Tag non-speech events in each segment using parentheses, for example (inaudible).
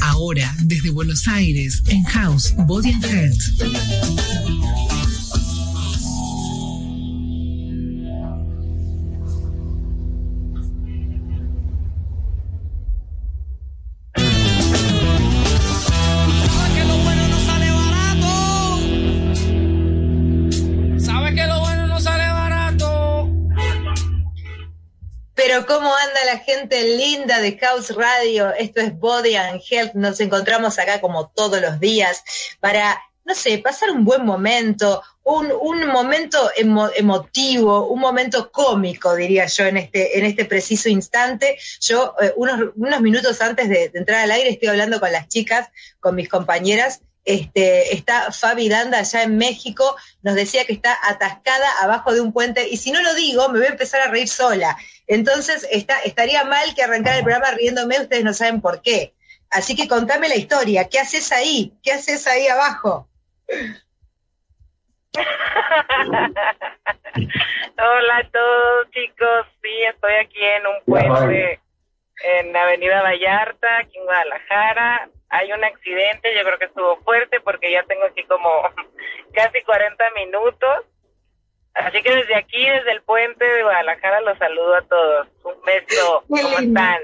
Ahora, desde Buenos Aires, en House Body and Health. Gente linda de House Radio? Esto es Body and Health. Nos encontramos acá como todos los días para, no sé, pasar un buen momento, un, momento emotivo, un momento cómico, diría yo, en este, en este preciso instante. Yo, eh, unos, unos minutos antes de entrar al aire, estoy hablando con las chicas, con mis compañeras, este, está Fabi Danda allá en México, nos decía que está atascada abajo de un puente, y si no lo digo, me voy a empezar a reír sola. Entonces, está, estaría mal que arrancara el programa riéndome, ustedes no saben por qué. Así que contame la historia, ¿qué haces ahí? ¿Qué haces ahí abajo? (laughs) Hola a todos chicos, sí, estoy aquí en un puente en Avenida Vallarta, aquí en Guadalajara hay un accidente, yo creo que estuvo fuerte porque ya tengo aquí como (laughs) casi 40 minutos. Así que desde aquí, desde el puente de Guadalajara, los saludo a todos. Un beso. ¿Cómo están?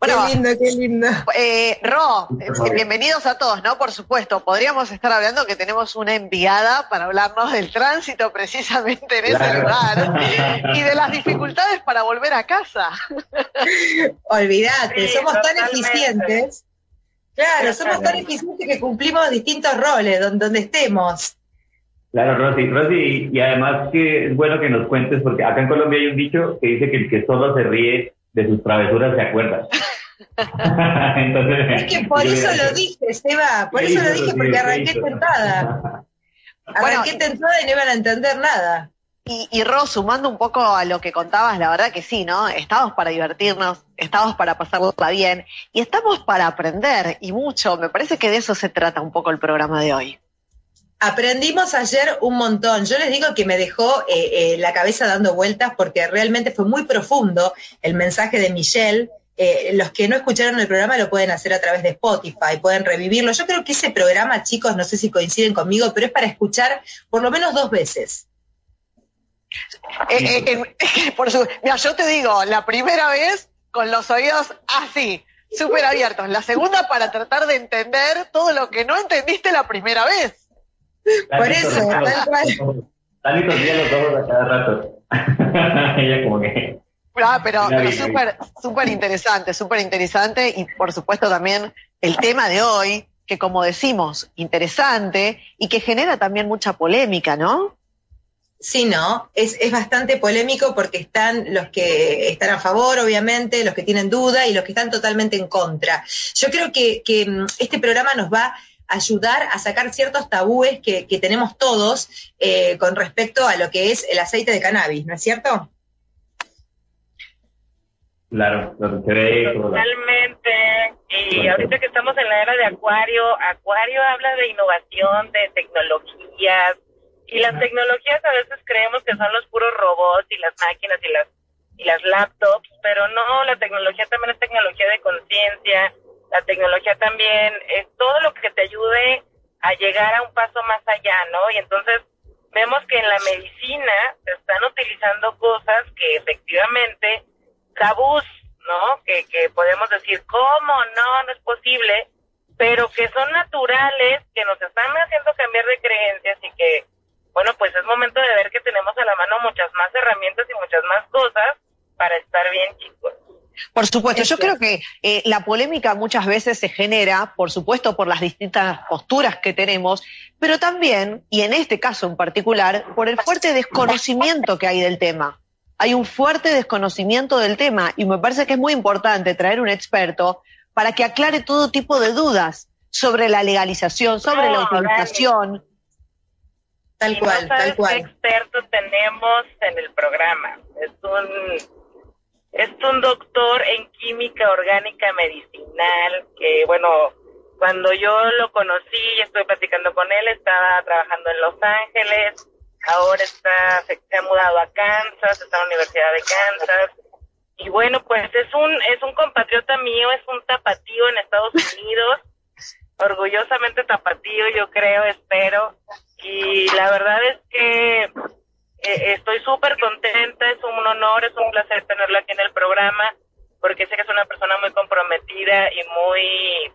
Bueno, qué lindo, qué lindo. Eh, Ro, eh, bienvenidos a todos, ¿no? Por supuesto, podríamos estar hablando que tenemos una enviada para hablarnos del tránsito precisamente en ese lugar y de las (laughs) dificultades para volver a casa. Olvídate, somos tan eficientes Claro, somos tan eficientes que cumplimos distintos roles donde, estemos. Claro, Rosy, Rosy, y además que es bueno que nos cuentes, porque acá en Colombia hay un dicho que dice que el que solo se ríe de sus travesuras se acuerda. (laughs) Entonces, es que por eso lo dije, Seba, por eso lo dije, porque arranqué tentada. (laughs) Arranqué tentada y no iban a entender nada. Y, y Ro, sumando un poco a lo que contabas, la verdad que sí, ¿no? Estamos para divertirnos, estamos para pasarla bien y estamos para aprender y mucho. Me parece que de eso se trata un poco el programa de hoy. Aprendimos ayer un montón. Yo les digo que me dejó eh, eh, la cabeza dando vueltas porque realmente fue muy profundo el mensaje de Michelle. Eh, los que no escucharon el programa lo pueden hacer a través de Spotify, pueden revivirlo. Yo creo que ese programa, chicos, no sé si coinciden conmigo, pero es para escuchar por lo menos dos veces. Eh, eh, eh, (laughs) por su, mira, yo te digo, la primera vez con los oídos así, súper abiertos. La segunda para tratar de entender todo lo que no entendiste la primera vez. Por eso, tal cual. los ojos a cada rato. (laughs) Ella como que... Ah, pero, pero súper súper interesante, súper interesante y por supuesto también el tema de hoy, que como decimos, interesante y que genera también mucha polémica, ¿no? Sí, no, es, es, bastante polémico porque están los que están a favor, obviamente, los que tienen duda y los que están totalmente en contra. Yo creo que, que mm, este programa nos va a ayudar a sacar ciertos tabúes que, que tenemos todos eh, con respecto a lo que es el aceite de cannabis, ¿no es cierto? Claro, Totalmente. Y ahorita que estamos en la era de Acuario, Acuario habla de innovación, de tecnologías, y las tecnologías a veces creemos que son los puros robots y las máquinas y las y las laptops, pero no, la tecnología también es tecnología de conciencia, la tecnología también es todo lo que te ayude a llegar a un paso más allá, ¿no? Y entonces vemos que en la medicina se están utilizando cosas que efectivamente tabús, ¿no? Que, que podemos decir, ¿cómo? No, no es posible, pero que son naturales, que nos están haciendo cambiar de creencias y que bueno, pues es momento de ver que tenemos a la mano muchas más herramientas y muchas más cosas para estar bien, chicos. Por supuesto, yo creo que eh, la polémica muchas veces se genera, por supuesto, por las distintas posturas que tenemos, pero también, y en este caso en particular, por el fuerte desconocimiento que hay del tema. Hay un fuerte desconocimiento del tema y me parece que es muy importante traer un experto para que aclare todo tipo de dudas sobre la legalización, sobre la utilización, Tal cual, tal cual. ¿Qué experto tenemos en el programa? Es un es un doctor en química orgánica medicinal que, bueno, cuando yo lo conocí y estuve platicando con él, estaba trabajando en Los Ángeles, ahora está, se, ha mudado a Kansas, está en la Universidad de Kansas. Y bueno, pues es un, es un compatriota mío, es un tapatío en Estados Unidos, orgullosamente tapatío, yo creo, espero. Y la verdad es que eh, estoy súper contenta, es un honor, es un placer tenerlo aquí en el programa, porque sé que es una persona muy comprometida y muy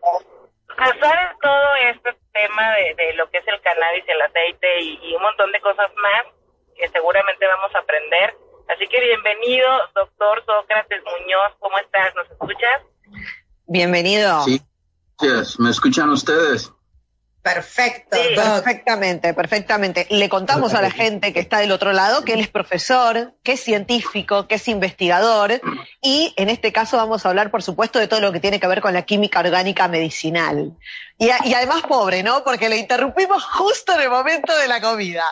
sabe todo este tema de, lo que es el cannabis y el aceite y, un montón de cosas más que seguramente vamos a aprender. Así que bienvenido, doctor Sócrates Muñoz, ¿cómo estás? ¿Nos escuchas? Bienvenido. Sí, ¿me escuchan ustedes? Perfecto, perfectamente, perfectamente. Le contamos a la gente que está del otro lado que él es profesor, que es científico, que es investigador y en este caso vamos a hablar, por supuesto, de todo lo que tiene que ver con la química orgánica medicinal. Y, además pobre, ¿no? Porque le interrumpimos justo en el momento de la comida.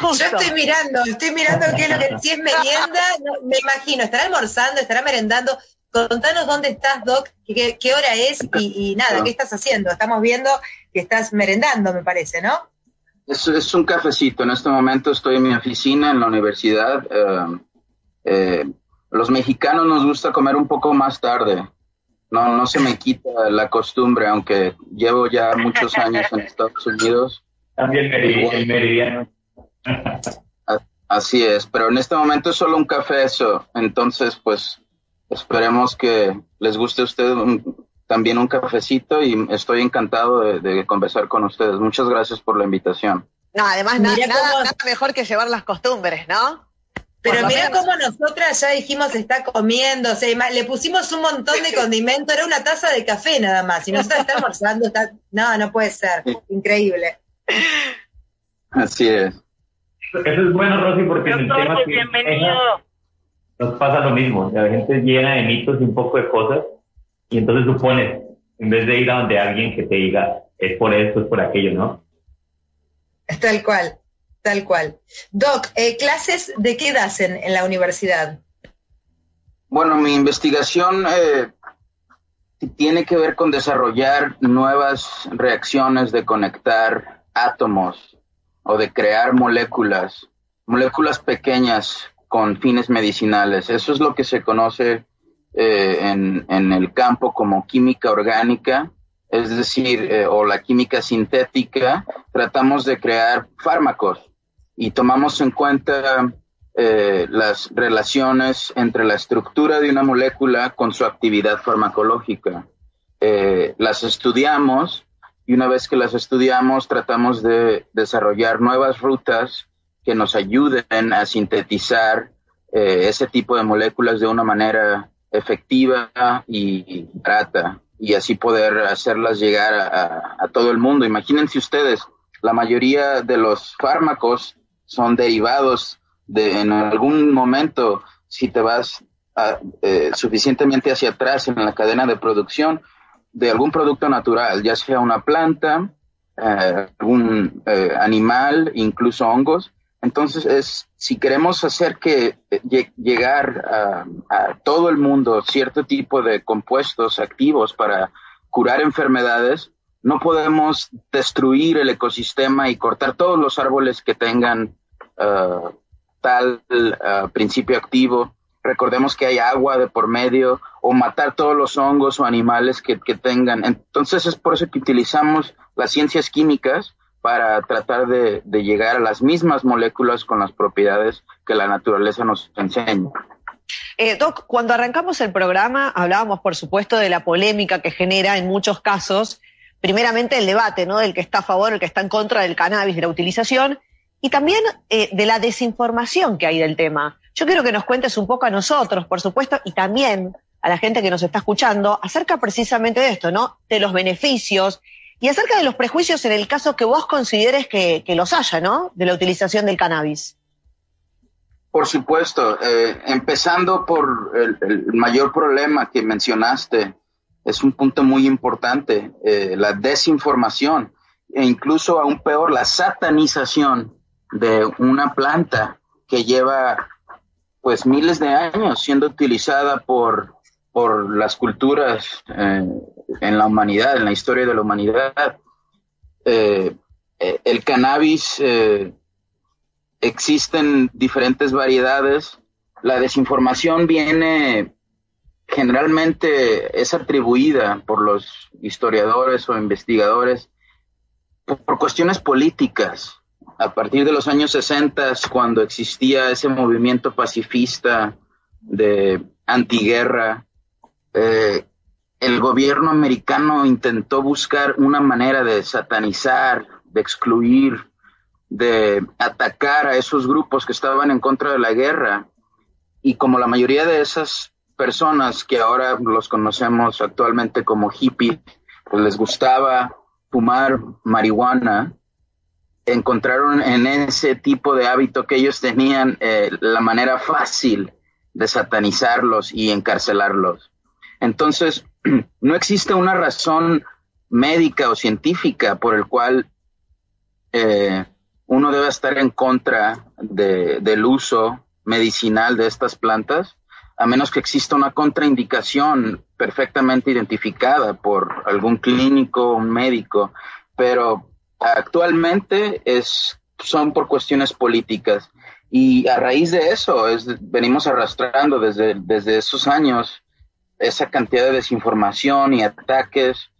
Yo estoy mirando, estoy mirando qué es lo que si es merienda, me imagino, estará almorzando, estará merendando. Contanos dónde estás, Doc, qué, hora es y, nada, qué estás haciendo. Estamos viendo que estás merendando, me parece, ¿no? Es, es un cafecito. En este momento estoy en mi oficina en la universidad. Eh, eh, los mexicanos nos gusta comer un poco más tarde. No, no se me quita la costumbre, aunque llevo ya muchos años en Estados Unidos. También el meridiano. Así es, pero en este momento es solo un café eso. Entonces, pues Esperemos que les guste a ustedes también un cafecito y estoy encantado de, conversar con ustedes. Muchas gracias por la invitación. No, además nada, mejor que llevar las costumbres, ¿no? Pero mira cómo nosotras ya dijimos está comiendo, o sea, le pusimos un montón de (laughs) condimento, era una taza de café nada más, y nosotros está almorzando, está... no, no puede ser, increíble. Así es. Eso es bueno, Rosy, porque el tema pues, bienvenido nos pasa lo mismo. La gente llena de mitos y un poco de cosas y entonces supones, en vez de ir a donde alguien que te diga, es por esto, es por aquello, ¿no? Tal cual, tal cual. Doc, eh, ¿clases de qué das en, la universidad? Bueno, mi investigación eh, tiene que ver con desarrollar nuevas reacciones de conectar átomos o de crear moléculas, moléculas pequeñas con fines medicinales. Eso es lo que se conoce eh, en, en, el campo como química orgánica, es decir, eh, o la química sintética. Tratamos de crear fármacos y tomamos en cuenta eh, las relaciones entre la estructura de una molécula con su actividad farmacológica. las estudiamos y una vez que las estudiamos tratamos de desarrollar nuevas rutas que nos ayuden a sintetizar eh, ese tipo de moléculas de una manera efectiva y barata y así poder hacerlas llegar a, todo el mundo. Imagínense ustedes, la mayoría de los fármacos son derivados de en algún momento, si te vas eh, suficientemente hacia atrás en la cadena de producción, de algún producto natural, ya sea una planta, eh, algún animal, incluso hongos, entonces, es, si queremos hacer que eh, llegar a, todo el mundo cierto tipo de compuestos activos para curar enfermedades, no podemos destruir el ecosistema y cortar todos los árboles que tengan uh, tal uh, principio activo. Recordemos que hay agua de por medio o matar todos los hongos o animales que, que tengan. Entonces es por eso que utilizamos las ciencias químicas para tratar de, llegar a las mismas moléculas con las propiedades que la naturaleza nos enseña. Eh, Doc, cuando arrancamos el programa hablábamos, por supuesto, de la polémica que genera en muchos casos, primeramente el debate, ¿no? Del que está a favor, el que está en contra del cannabis, de la utilización, y también eh, de la desinformación que hay del tema. Yo quiero que nos cuentes un poco a nosotros, por supuesto, y también a la gente que nos está escuchando, acerca precisamente de esto, ¿no? De los beneficios y acerca de los prejuicios en el caso que vos consideres que, los haya, ¿no? De la utilización del cannabis. Por supuesto, eh, empezando por el, mayor problema que mencionaste, es un punto muy importante, eh, la desinformación e incluso aún peor, la satanización de una planta que lleva pues miles de años siendo utilizada por por las culturas eh, en la humanidad, en la historia de la humanidad. Eh, eh, el cannabis existen diferentes variedades. La desinformación viene generalmente es atribuida por los historiadores o investigadores por, cuestiones políticas. A partir de los años 60, cuando existía ese movimiento pacifista de antiguerra, eh, el gobierno americano intentó buscar una manera de satanizar, de excluir, de atacar a esos grupos que estaban en contra de la guerra. Y como la mayoría de esas personas que ahora los conocemos actualmente como hippies, pues les gustaba fumar marihuana, encontraron en ese tipo de hábito que ellos tenían eh, la manera fácil de satanizarlos y encarcelarlos. Entonces, (clears throat) no existe una razón médica o científica por el cual eh, uno debe estar en contra del uso medicinal de estas plantas a menos que exista una contraindicación perfectamente identificada por algún clínico o un médico, pero actualmente es, son por cuestiones políticas. Y a raíz de eso es, venimos arrastrando desde, desde esos años esa cantidad de desinformación y ataques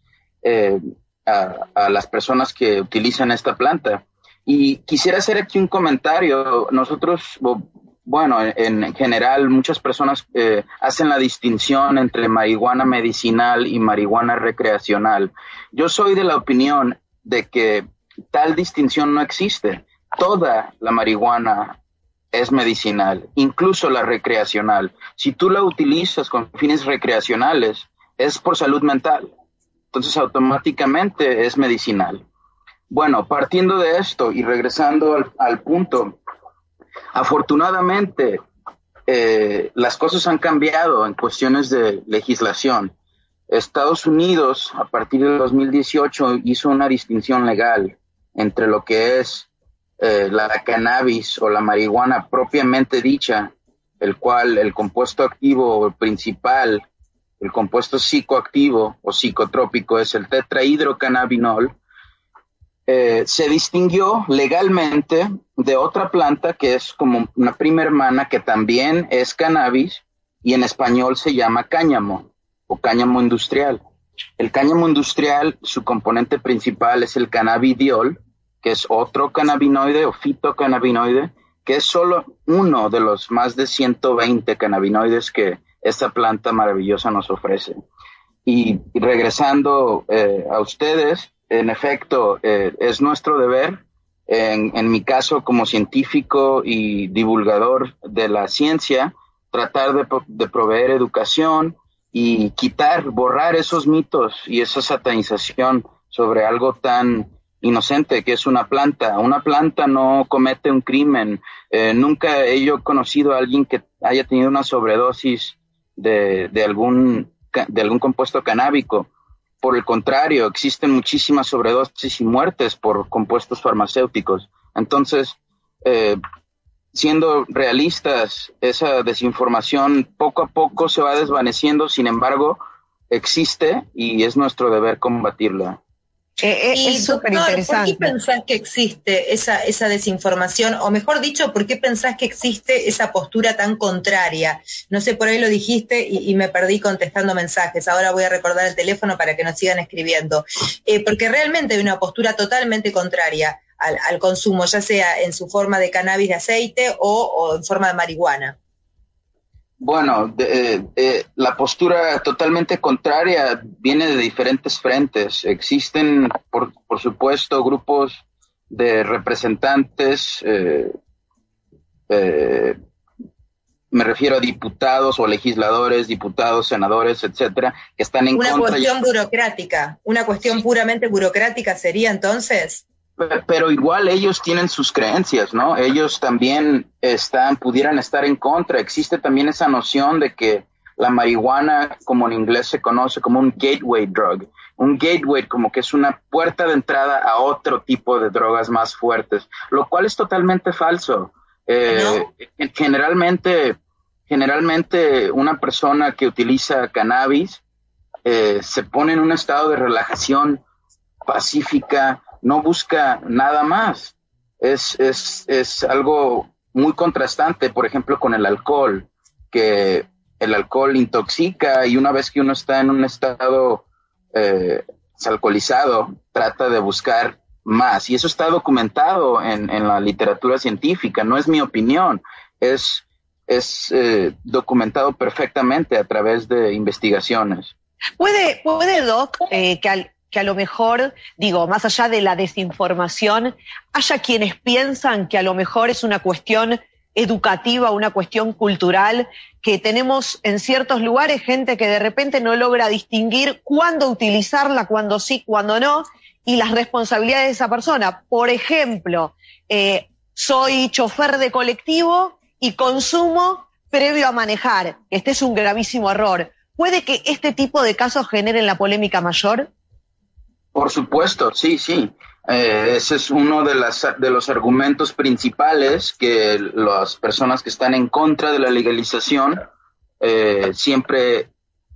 eh, a, las personas que utilizan esta planta. Y quisiera hacer aquí un comentario. Nosotros, bueno, en, general muchas personas eh, hacen la distinción entre marihuana medicinal y marihuana recreacional. Yo soy de la opinión de que tal distinción no existe. Toda la marihuana es medicinal, incluso la recreacional. Si tú la utilizas con fines recreacionales, es por salud mental. Entonces automáticamente es medicinal. Bueno, partiendo de esto y regresando al, punto, Afortunadamente, eh, las cosas han cambiado en cuestiones de legislación. Estados Unidos, a partir del 2018, hizo una distinción legal entre lo que es eh, la cannabis o la marihuana propiamente dicha, el cual el compuesto activo principal, el compuesto psicoactivo o psicotrópico es el tetrahidrocannabinol, eh, se distinguió legalmente de otra planta que es como una prima hermana que también es cannabis y en español se llama cáñamo o cáñamo industrial. El cáñamo industrial, su componente principal es el cannabidiol, que es otro cannabinoide o fitocannabinoide, que es solo uno de los más de 120 cannabinoides que esta planta maravillosa nos ofrece. Y, regresando eh, a ustedes, en efecto, eh, es nuestro deber, en, mi caso como científico y divulgador de la ciencia, tratar de, de, proveer educación y quitar, borrar esos mitos y esa satanización sobre algo tan inocente que es una planta. Una planta no comete un crimen. Eh, nunca he yo conocido a alguien que haya tenido una sobredosis de, algún compuesto canábico por el contrario, existen muchísimas sobredosis y muertes por compuestos farmacéuticos. Entonces, eh, siendo realistas, esa desinformación poco a poco se va desvaneciendo, sin embargo, existe y es nuestro deber combatirla. Eh, eh, es súper interesante. ¿Por qué pensás que existe esa, esa desinformación? O mejor dicho, ¿por qué pensás que existe esa postura tan contraria? No sé, por ahí lo dijiste y, me perdí contestando mensajes. Ahora voy a recordar el teléfono para que nos sigan escribiendo. Eh, porque realmente hay una postura totalmente contraria al, al, consumo, ya sea en su forma de cannabis de aceite o, o en forma de marihuana. Bueno, de, eh, la postura totalmente contraria viene de diferentes frentes. Existen, por, por supuesto, grupos de representantes, eh, eh, me refiero a diputados o legisladores, diputados, senadores, etcétera, que están en una contra. Una cuestión burocrática, una cuestión puramente burocrática sería entonces pero igual ellos tienen sus creencias, ¿no? Ellos también están, pudieran estar en contra. Existe también esa noción de que la marihuana, como en inglés se conoce como un gateway drug, un gateway como que es una puerta de entrada a otro tipo de drogas más fuertes, lo cual es totalmente falso. Eh, Generalmente, generalmente una persona que utiliza cannabis eh, se pone en un estado de relajación pacífica, no busca nada más. es, es, es algo muy contrastante, por ejemplo, con el alcohol, que el alcohol intoxica y una vez que uno está en un estado eh, trata de buscar más. Y eso está documentado en, en la literatura científica, no es mi opinión, es, es eh, documentado perfectamente a través de investigaciones. ¿Puede, puede Doc, eh, que, que a lo mejor, digo, más allá de la desinformación, haya quienes piensan que a lo mejor es una cuestión educativa, una cuestión cultural, que tenemos en ciertos lugares gente que de repente no logra distinguir cuándo utilizarla, cuándo sí, cuándo no, y las responsabilidades de esa persona. Por ejemplo, eh, soy chofer de colectivo y consumo previo a manejar. Este es un gravísimo error. ¿Puede que este tipo de casos generen la polémica mayor? Por supuesto, sí, sí. Eh, ese es uno de, las, de los argumentos principales que las personas que están en contra de la legalización eh, siempre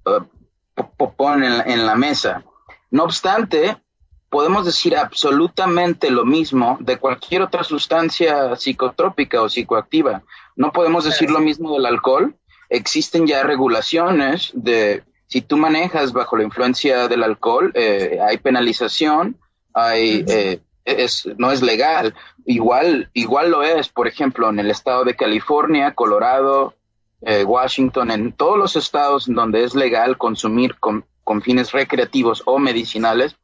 uh, ponen en la mesa. No obstante, podemos decir absolutamente lo mismo de cualquier otra sustancia psicotrópica o psicoactiva. No podemos decir lo mismo del alcohol. Existen ya regulaciones de si tú manejas bajo la influencia del alcohol, eh, hay penalización hay, eh, es, no es legal. Igual, igual lo es, por ejemplo, en el estado de California, Colorado, eh, Washington, en todos los estados donde es legal consumir con, fines recreativos o medicinales,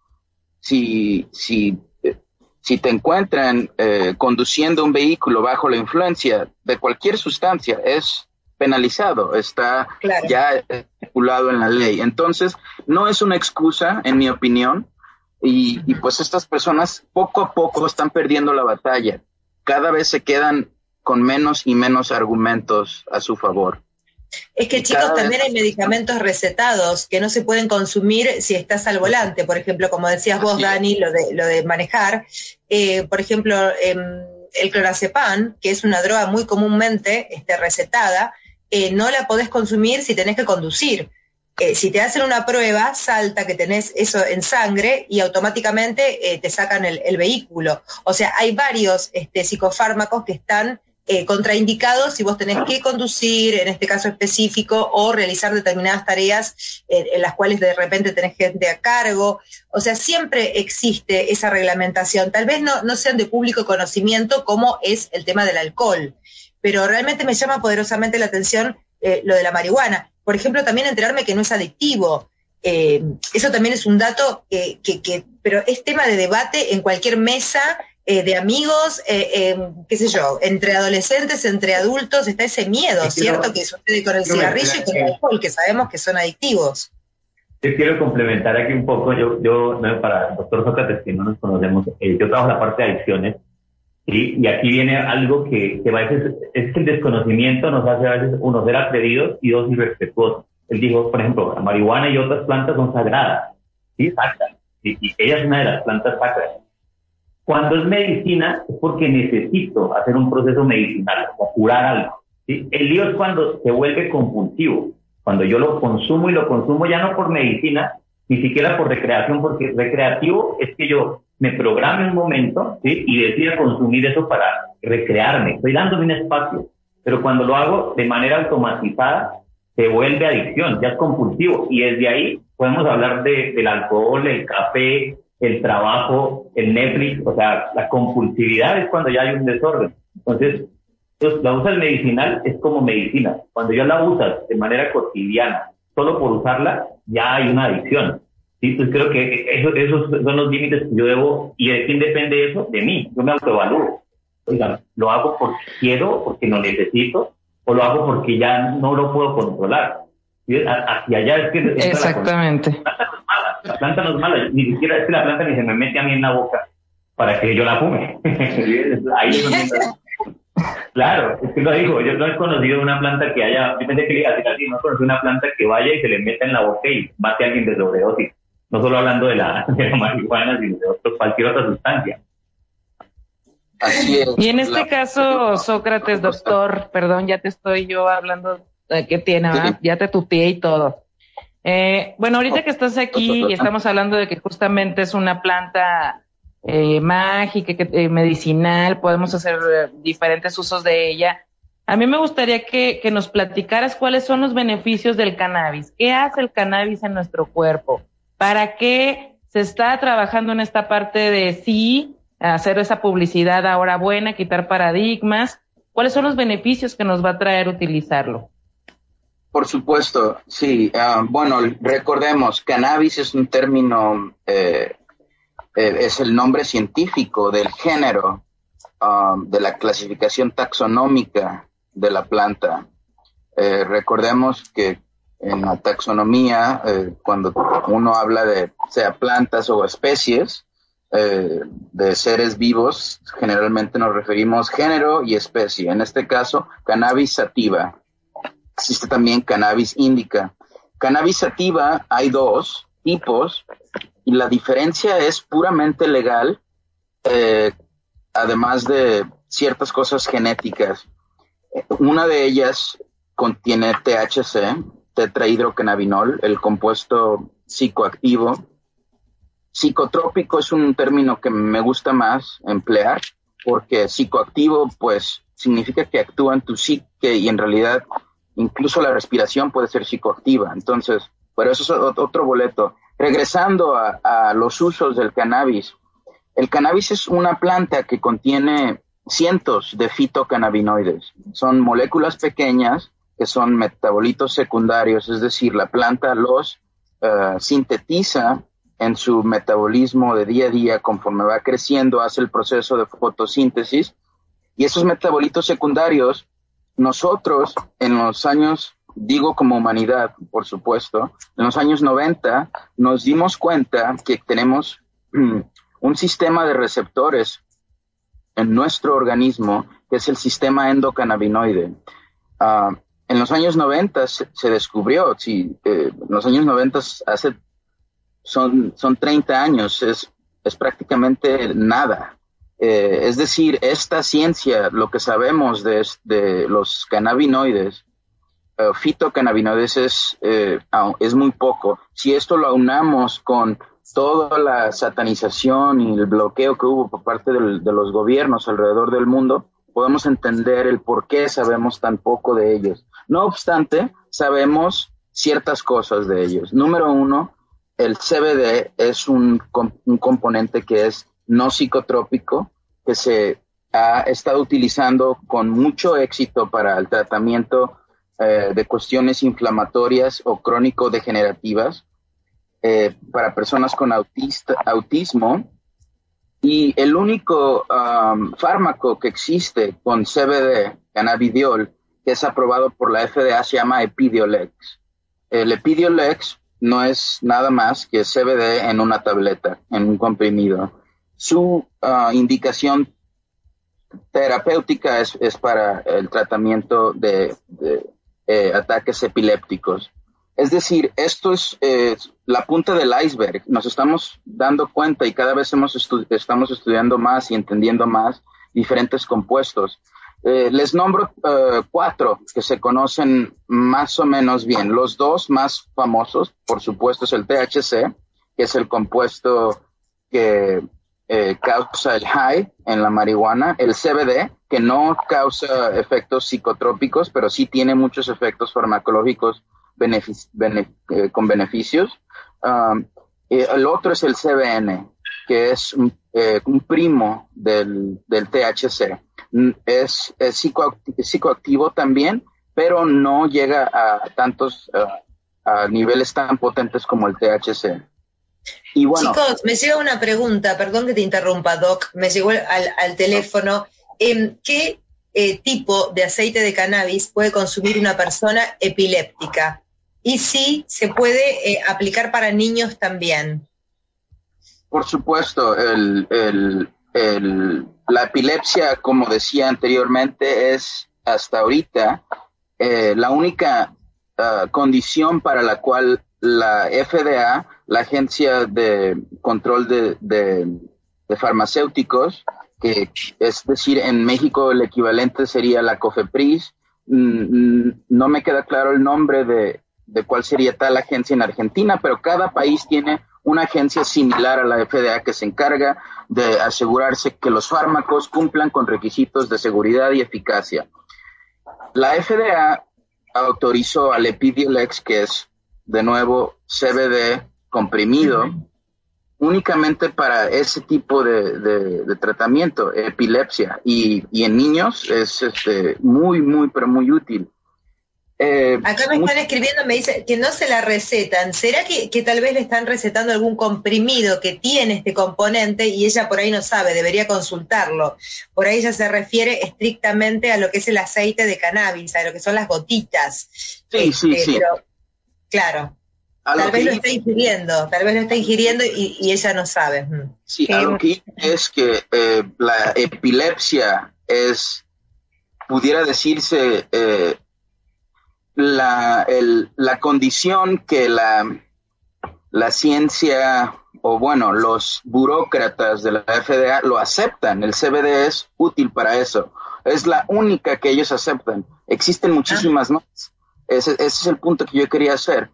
si, si, eh, si te encuentran conduciendo un vehículo bajo la influencia de cualquier sustancia, es penalizado, está ya estipulado en la ley. Entonces, no es una excusa, en mi opinión, y, pues estas personas poco a poco están perdiendo la batalla. Cada vez se quedan con menos y menos argumentos a su favor. Es que chicos, también hay medicamentos recetados que no se pueden consumir si estás al volante. Por ejemplo, como decías vos, Dani, lo de, lo de manejar. Eh, por ejemplo, em, el clorazepam, que es una droga muy comúnmente este, recetada, eh, no la podés consumir si tenés que conducir. Eh, si te hacen una prueba, salta que tenés eso en sangre y automáticamente eh, te sacan el, vehículo. O sea, hay varios este, psicofármacos que están contraindicados si vos tenés que conducir, en este caso específico, o realizar determinadas tareas en las cuales de repente tenés gente a cargo. O sea, siempre existe esa reglamentación. Tal vez no, no sean de público conocimiento como es el tema del alcohol, pero realmente me llama poderosamente la atención lo de la marihuana por ejemplo, también enterarme que no es adictivo. Eh, eso también es un dato que, que, pero es tema de debate en cualquier mesa eh, de amigos, eh, qué sé yo, entre adolescentes, entre adultos, está ese miedo, ¿cierto? Que sucede con el cigarrillo y con el alcohol, que sabemos que son adictivos. Yo quiero complementar aquí un poco, yo, yo para el doctor Sócrates, que no nos conocemos, yo trabajo la parte de adicciones, y aquí viene algo que, que a veces es que el desconocimiento nos hace a veces, uno, ser atrevidos y dos, irrespetuosos. Él dijo, por ejemplo, la marihuana y otras plantas son sagradas, ¿sí? Sacras. Y, y ella es una de las plantas sacras. Cuando es medicina es porque necesito hacer un proceso medicinal o curar algo. ¿sí? El lío es cuando se vuelve compulsivo, cuando yo lo consumo y lo consumo ya no por medicina, ni siquiera por recreación, porque recreativo es que yo me programe un momento ¿sí? y decida consumir eso para recrearme. Estoy dándome un espacio, pero cuando lo hago de manera automatizada, se vuelve adicción, ya es compulsivo. Y desde ahí podemos hablar de, del alcohol, el café, el trabajo, el Netflix, o sea, la compulsividad es cuando ya hay un desorden. Entonces, pues, la usas medicinal es como medicina. Cuando ya la usas de manera cotidiana, solo por usarla, ya hay una adicción. Sí, pues creo que esos son los límites que yo debo, y de quién depende eso, de mí, yo me autoevalúo. Oigan, ¿lo hago porque quiero, porque lo necesito, o lo hago porque ya no lo puedo controlar? Hacia allá es que... Exactamente. La planta no es mala, ni siquiera es que la planta ni se me mete a mí en la boca para que yo la fume. (laughs) Ahí es Claro, es que lo digo, yo no he conocido una planta que haya, yo pensé que le iba a decir así, no he conocido una planta que vaya y se le meta en la boca y mate a alguien de sobredosis. No solo hablando de la, (laughs) marihuana, sino de cualquier otra sustancia. Y en este caso, Sócrates, doctor, perdón, ya te estoy yo hablando de qué tiene, ya te tuteé y todo. Eh, bueno, ahorita que estás aquí y estamos hablando de que justamente es una planta eh, mágica, eh, medicinal, podemos hacer eh, diferentes usos de ella. A mí me gustaría que, nos platicaras cuáles son los beneficios del cannabis. ¿Qué hace el cannabis en nuestro cuerpo? ¿Para qué se está trabajando en esta parte de sí, hacer esa publicidad ahora buena, quitar paradigmas? ¿Cuáles son los beneficios que nos va a traer utilizarlo? Por supuesto, sí. Ah, bueno, recordemos, cannabis es un término, eh, eh, es el nombre científico del género, ah, de la clasificación taxonómica de la planta. Eh, recordemos que en la taxonomía, cuando uno habla de sea plantas o especies de seres vivos, generalmente nos referimos género y especie. En este caso, cannabis sativa existe también cannabis índica. Cannabis sativa hay dos tipos y la diferencia es puramente legal, eh, además de ciertas cosas genéticas. Una de ellas contiene THC, tetrahidrocannabinol, el compuesto psicoactivo. Psicotrópico es un término que me gusta más emplear porque psicoactivo pues significa que actúa en tu psique y en realidad incluso la respiración puede ser psicoactiva. Entonces, pero eso es otro boleto. Regresando a, los usos del cannabis, el cannabis es una planta que contiene cientos de fitocannabinoides. Son moléculas pequeñas que son metabolitos secundarios, es decir, la planta los eh, sintetiza en su metabolismo de día a día conforme va creciendo, hace el proceso de fotosíntesis y esos metabolitos secundarios nosotros en los años, digo como humanidad, por supuesto, en los años 90 nos dimos cuenta que tenemos un sistema de receptores en nuestro organismo, que es el sistema endocannabinoide. Ah, en los años 90 se, descubrió, sí, eh, en los años 90 hace, son, son 30 años, es, es prácticamente nada. Eh, es decir, esta ciencia, lo que sabemos de, los cannabinoides, uh, fitocannabinoides es, eh, es muy poco. Si esto lo aunamos con toda la satanización y el bloqueo que hubo por parte de los gobiernos alrededor del mundo, podemos entender el por qué sabemos tan poco de ellos. No obstante, sabemos ciertas cosas de ellos. Número uno, el CBD es un componente que es no psicotrópico que se ha estado utilizando con mucho éxito para el tratamiento eh, de cuestiones inflamatorias o crónico-degenerativas eh, para personas con autismo. Y el único fármaco que existe con CBD, cannabidiol, que es aprobado por la FDA, se llama Epidiolex. El Epidiolex no es nada más que CBD en una tableta, en un comprimido su ah, indicación terapéutica es, para el tratamiento de, eh, ataques epilépticos. Es decir, esto es la punta del iceberg. Nos estamos dando cuenta y cada vez estamos estudiando más y entendiendo más diferentes compuestos. Eh, les nombro eh, cuatro que se conocen más o menos bien. Los dos más famosos, por supuesto, es el THC, que es el compuesto que eh, causa el high en la marihuana, el CBD, que no causa efectos psicotrópicos, pero sí tiene muchos efectos farmacológicos eh, con beneficios. Um, el otro es el CBN, que es un, eh, primo del, THC. Es, psicoactivo, también, pero no llega a tantos, a niveles tan potentes como el THC. Chicos, me llega una pregunta, perdón que te interrumpa, Doc, me llegó al, teléfono. Em, ¿Qué eh, tipo de aceite de cannabis puede consumir una persona epiléptica? Y si se puede eh, aplicar para niños también. Por supuesto, la epilepsia, como decía anteriormente, es hasta ahorita eh, la única ah, condición para la cual la FDA, la Agencia de Control de, Farmacéuticos, que es decir, en México el equivalente sería la COFEPRIS. Mm, mm, no me queda claro el nombre de, cuál sería tal agencia en Argentina, pero cada país tiene una agencia similar a la FDA que se encarga de asegurarse que los fármacos cumplan con requisitos de seguridad y eficacia. La FDA autorizó al Epidiolex, que es de nuevo CBD comprimido, únicamente para ese tipo de, tratamiento, epilepsia, y, en niños es este, muy, muy, pero muy útil. Eh, Acá me están escribiendo, me dice que no se la recetan. ¿Será que, que, tal vez le están recetando algún comprimido que tiene este componente y ella por ahí no sabe, debería consultarlo? Por ahí ella se refiere estrictamente a lo que es el aceite de cannabis, a lo que son las gotitas. Sí, sí, este, sí. claro, tal vez lo está ingiriendo, tal vez lo está ingiriendo y, ella no sabe. Mm. Sí, algo que es que eh, la epilepsia es, pudiera decirse, eh, la, la condición que la, la ciencia o bueno, los burócratas de la FDA lo aceptan. El CBD es útil para eso. Es la única que ellos aceptan. Existen muchísimas más. Ese, ese, es el punto que yo quería hacer.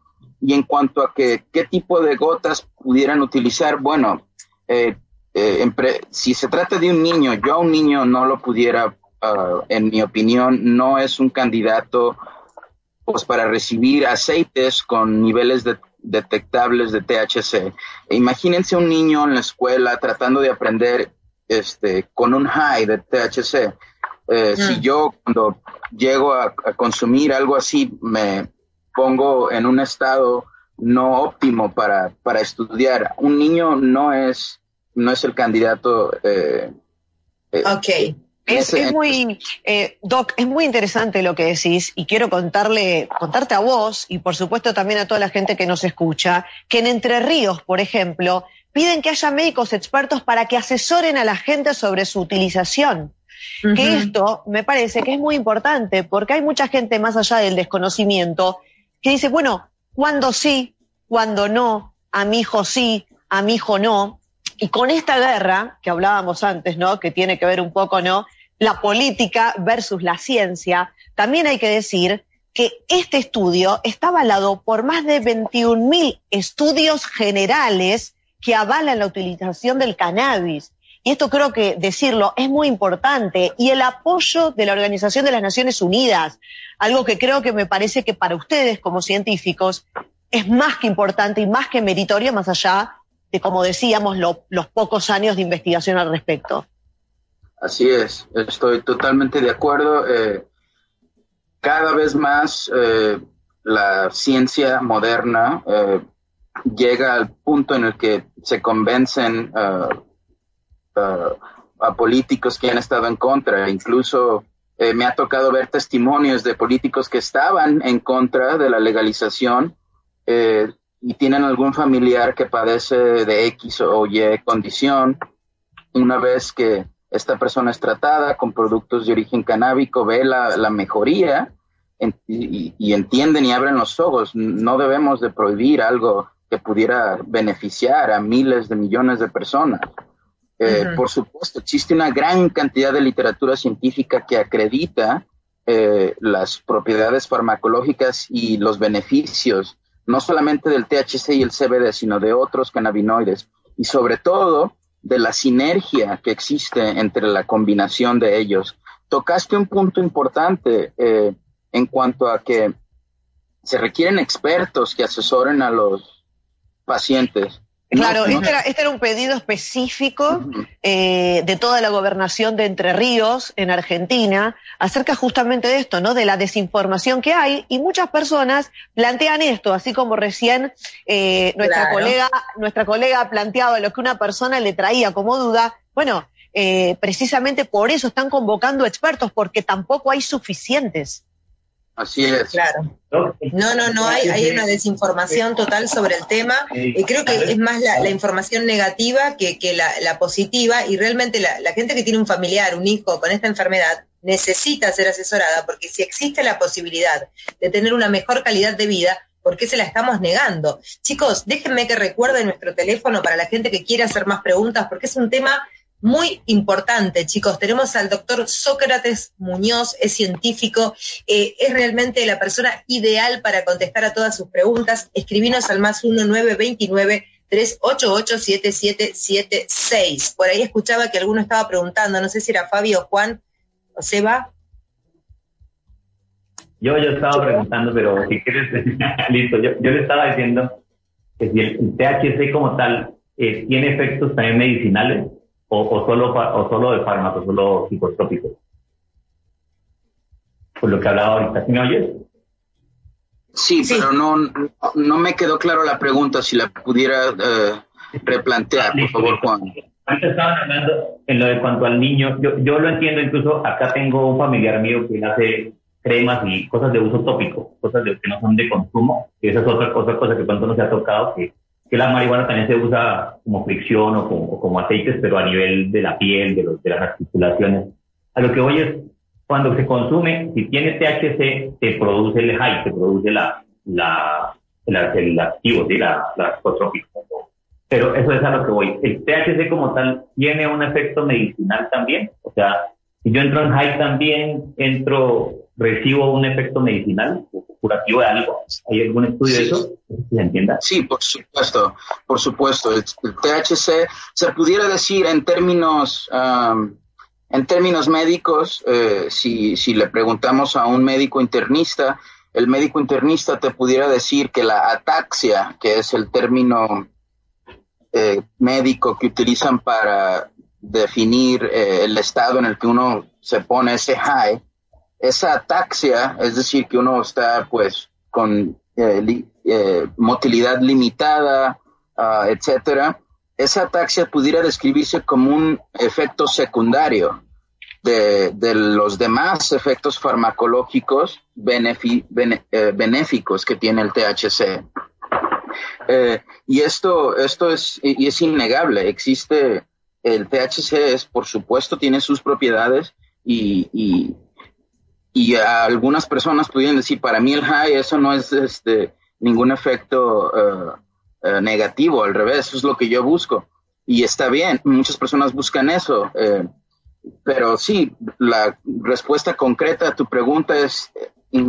Y en cuanto a que, qué tipo de gotas pudieran utilizar, bueno, eh, eh, si se trata de un niño, yo a un niño no lo pudiera, ah, en mi opinión, no es un candidato pues para recibir aceites con niveles detectables de THC. E imagínense un niño en la escuela tratando de aprender este, con un high de THC. Eh, si mm. yo cuando llego a, consumir algo así me pongo en un estado no óptimo para, para estudiar, un niño no es, no es el candidato. Eh, eh ok. Es, muy, eh, Doc, es muy interesante lo que decís y quiero contarle, contarte a vos y por supuesto también a toda la gente que nos escucha, que en Entre Ríos, por ejemplo, piden que haya médicos expertos para que asesoren a la gente sobre su utilización. Que esto me parece que es muy importante porque hay mucha gente más allá del desconocimiento que dice, bueno, ¿cuándo sí? ¿Cuándo no? A mi hijo sí, a mi hijo no. Y con esta guerra que hablábamos antes, ¿no? Que tiene que ver un poco, ¿no? La política versus la ciencia, también hay que decir que este estudio está avalado por más de 21.000 estudios generales que avalan la utilización del cannabis. Y esto creo que decirlo es muy importante. Y el apoyo de la Organización de las Naciones Unidas, algo que creo que me parece que para ustedes como científicos es más que importante y más que meritorio, más allá de, como decíamos, los pocos años de investigación al respecto. Así es, estoy totalmente de acuerdo. Eh, cada vez más eh, la ciencia moderna eh, llega al punto en el que se convencen a políticos que han estado en contra. Incluso me ha tocado ver testimonios de políticos que estaban en contra de la legalización y tienen algún familiar que padece de X o Y condición, una vez que esta persona es tratada con productos de origen canábico, ve la, mejoría y, entienden y abren los ojos. No debemos de prohibir algo que pudiera beneficiar a miles de millones de personas. Eh, por supuesto, existe una gran cantidad de literatura científica que acredita eh, las propiedades farmacológicas y los beneficios no solamente del THC y el CBD, sino de otros cannabinoides y sobre todo de la sinergia que existe entre la combinación de ellos. Tocaste un punto importante eh, en cuanto a que se requieren expertos que asesoren a los pacientes. Claro, este, era, este, era, un pedido específico eh, de toda la gobernación de Entre Ríos en Argentina acerca justamente de esto, ¿no? De la desinformación que hay y muchas personas plantean esto, así como recién eh, nuestra colega nuestra colega planteaba lo que una persona le traía como duda. Bueno, eh, precisamente por eso están convocando expertos porque tampoco hay suficientes. Así es. Claro. No, no, no, hay, hay una desinformación total sobre el tema y creo que es más la, información negativa que, la, positiva y realmente la, la, gente que tiene un familiar, un hijo con esta enfermedad necesita ser asesorada porque si existe la posibilidad de tener una mejor calidad de vida, ¿por qué se la estamos negando? Chicos, déjenme que recuerde nuestro teléfono para la gente que quiera hacer más preguntas porque es un tema muy importante, chicos. Tenemos al doctor Sócrates Muñoz, es científico, eh, es realmente la persona ideal para contestar a todas sus preguntas. Escribinos al más 1929 388-7776. Por ahí escuchaba que alguno estaba preguntando, no sé si era Fabio o Juan o Seba. Yo, yo estaba preguntando, pero si quieres, (laughs) listo, yo, yo le estaba diciendo que si el THC como tal eh, tiene efectos también medicinales o, o, solo, o solo de fármacos, solo psicotrópicos. Por lo que hablaba ahorita, ¿sí me oyes? Sí, pero no, no me quedó claro la pregunta, si la pudiera eh, replantear, por favor, Juan. Antes estaban hablando en lo de cuanto al niño, yo, yo lo entiendo, incluso acá tengo un familiar mío que hace cremas y cosas de uso tópico, cosas de, que no son de consumo, y esa es otra, otra cosa que pronto no se ha tocado, que, que la marihuana también se usa como fricción o como, como aceites, pero a nivel de la piel, de, los, de las articulaciones. A lo que voy es, cuando se consume, si tiene THC, se produce el high, se produce la, la, el activo, ¿sí? la, la Pero eso es a lo que voy. El THC como tal tiene un efecto medicinal también. O sea, si yo entro en high también, entro, recibo un efecto medicinal, curativo de algo. ¿Hay algún estudio de eso? ¿Se entienda? Sí, por supuesto, por supuesto. El, THC se pudiera decir en términos um, en términos médicos, eh, si, si le preguntamos a un médico internista, el médico internista te pudiera decir que la ataxia, que es el término eh, médico que utilizan para definir eh, el estado en el que uno se pone ese high, esa ataxia, es decir, que uno está pues con motilidad limitada, uh, etcétera, esa ataxia pudiera describirse como un efecto secundario de, los demás efectos farmacológicos eh, benéficos que tiene el THC. Eh, y esto, esto es, y es innegable. Existe, el THC es, por supuesto, tiene sus propiedades y, algunas personas pudieran decir, para mí el high, eso no es este, ningún efecto eh, negativo, al revés, eso es lo que yo busco. Y está bien, muchas personas buscan eso pero sí, la respuesta concreta a tu pregunta es,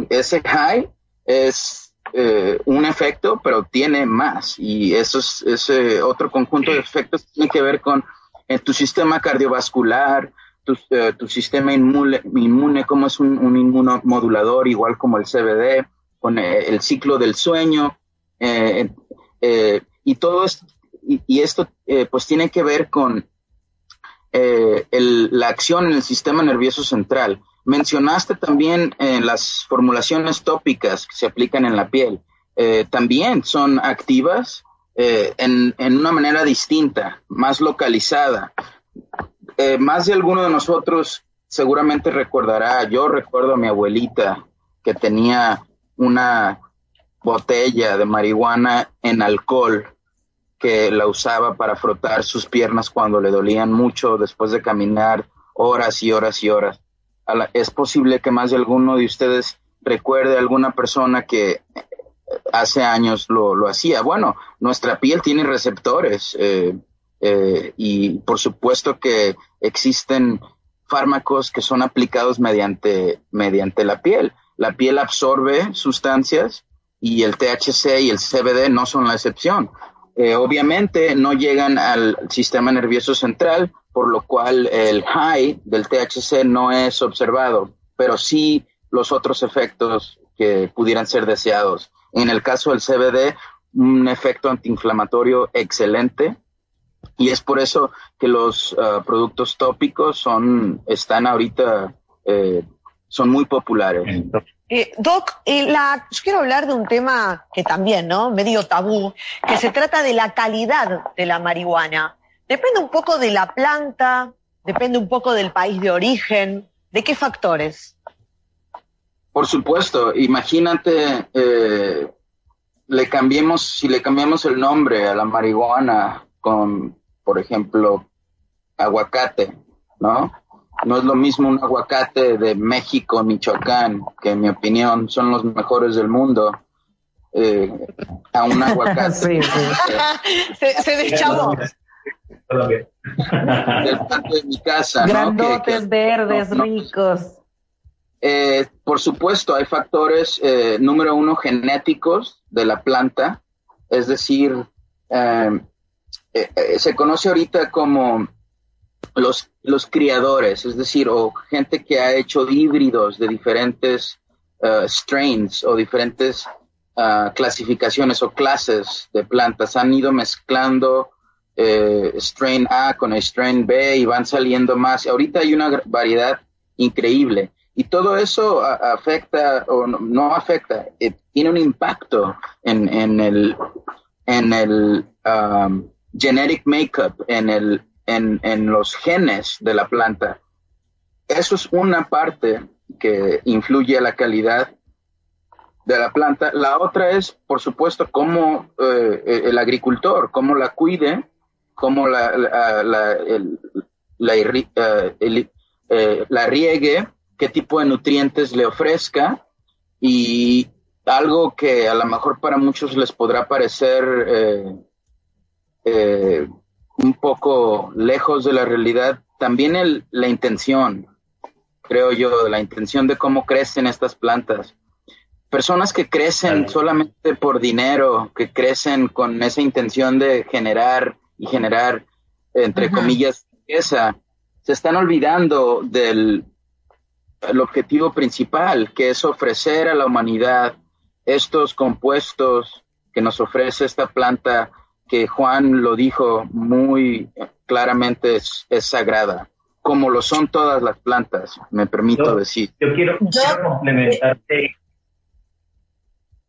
ese high es eh, un efecto, pero tiene más. Y eso es, ese otro conjunto de efectos tiene que ver con eh, tu sistema cardiovascular, tu, eh, tu sistema inmune, inmune, como es un, un, inmunomodulador, igual como el CBD, con el ciclo del sueño. y todo esto, y esto pues tiene que ver con eh, la acción en el sistema nervioso central. Mencionaste también eh, las formulaciones tópicas que se aplican en la piel. Eh, también son activas en, una manera distinta, más localizada. Más de alguno de nosotros seguramente recordará, yo recuerdo a mi abuelita que tenía una botella de marihuana en alcohol que la usaba para frotar sus piernas cuando le dolían mucho después de caminar horas y horas y horas. es posible que más de alguno de ustedes recuerde a alguna persona que hace años lo, hacía. Bueno, nuestra piel tiene receptores eh, eh, y por supuesto que existen fármacos que son aplicados mediante, mediante la piel. La piel absorbe sustancias y el THC y el CBD no son la excepción. Eh, obviamente no llegan al sistema nervioso central, por lo cual el high del THC no es observado, pero sí los otros efectos que pudieran ser deseados. En el caso del CBD, un efecto antiinflamatorio excelente, y es por eso que los uh, productos tópicos son, están ahorita, eh, son muy populares. Eh, Doc, eh, la, yo quiero hablar de un tema que también, ¿no? Medio tabú, que se trata de la calidad de la marihuana. Depende un poco de la planta, depende un poco del país de origen, ¿de qué factores? Por supuesto, imagínate, eh, le cambiemos, si le cambiamos el nombre a la marihuana con, por ejemplo, aguacate, ¿no? No es lo mismo un aguacate de México, Michoacán, que en mi opinión son los mejores del mundo, eh, a un aguacate. (laughs) sí, (laughs) se, se deschavó. Del patio de mi casa. Grandotes, verdes, ricos. Eh, por supuesto, hay factores, eh, número uno, genéticos de la planta, es decir, eh, eh, se conoce ahorita como los, los criadores, es decir, o gente que ha hecho híbridos de diferentes uh, strains o diferentes uh, clasificaciones o clases de plantas, han ido mezclando eh, strain A con strain B y van saliendo más. Ahorita hay una variedad increíble. Y todo eso afecta o no, afecta, eh, tiene un impacto en, en el, en el um, genetic makeup, en el en, los genes de la planta. Eso es una parte que influye a la calidad de la planta. La otra es, por supuesto, cómo eh, el agricultor, cómo la cuide, cómo la, la, eh, eh, la, riegue, qué tipo de nutrientes le ofrezca y algo que a lo mejor para muchos les podrá parecer un poco lejos de la realidad, también el, la intención, creo yo, la intención de cómo crecen estas plantas. Personas que crecen solamente por dinero, que crecen con esa intención de generar y generar, entre comillas, riqueza, se están olvidando del el objetivo principal, que es ofrecer a la humanidad estos compuestos que nos ofrece esta planta que Juan lo dijo muy claramente, es, sagrada, como lo son todas las plantas, me permito decir. Yo quiero, complementarte.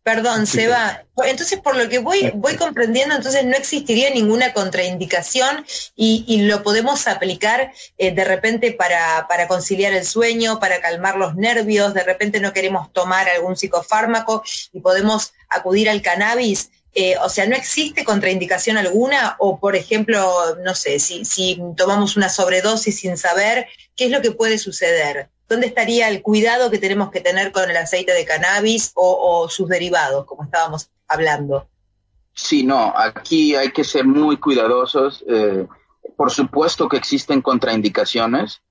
Perdón, Seba. Entonces, por lo que voy, voy comprendiendo, entonces no existiría ninguna contraindicación y, lo podemos aplicar eh, de repente para, para, conciliar el sueño, para calmar los nervios, de repente no queremos tomar algún psicofármaco y podemos acudir al cannabis eh, o sea, no existe contraindicación alguna o, por ejemplo, no sé, si, tomamos una sobredosis sin saber, ¿qué es lo que puede suceder? ¿Dónde estaría el cuidado que tenemos que tener con el aceite de cannabis o, sus derivados, como estábamos hablando? Sí, no, aquí hay que ser muy cuidadosos. Eh, por supuesto que existen contraindicaciones,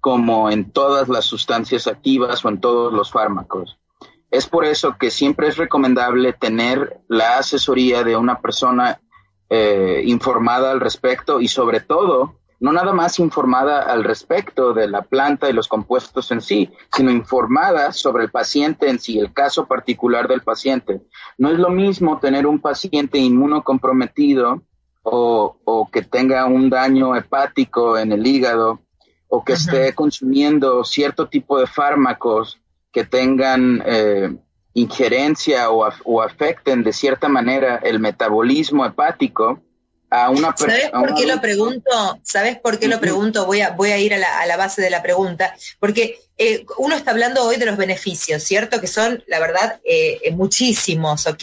como en todas las sustancias activas o en todos los fármacos. Es por eso que siempre es recomendable tener la asesoría de una persona eh, informada al respecto y sobre todo, no nada más informada al respecto de la planta y los compuestos en sí, sino informada sobre el paciente en sí, el caso particular del paciente. No es lo mismo tener un paciente inmunocomprometido o, o que tenga un daño hepático en el hígado o que esté consumiendo cierto tipo de fármacos que tengan eh, injerencia o, afecten de cierta manera el metabolismo hepático a una persona. ¿Sabes por qué lo pregunto? ¿Sabes por qué lo pregunto? Voy a, voy a ir a la, base de la pregunta. Porque eh, uno está hablando hoy de los beneficios, ¿cierto? Que son, la verdad, eh, muchísimos, ¿ok?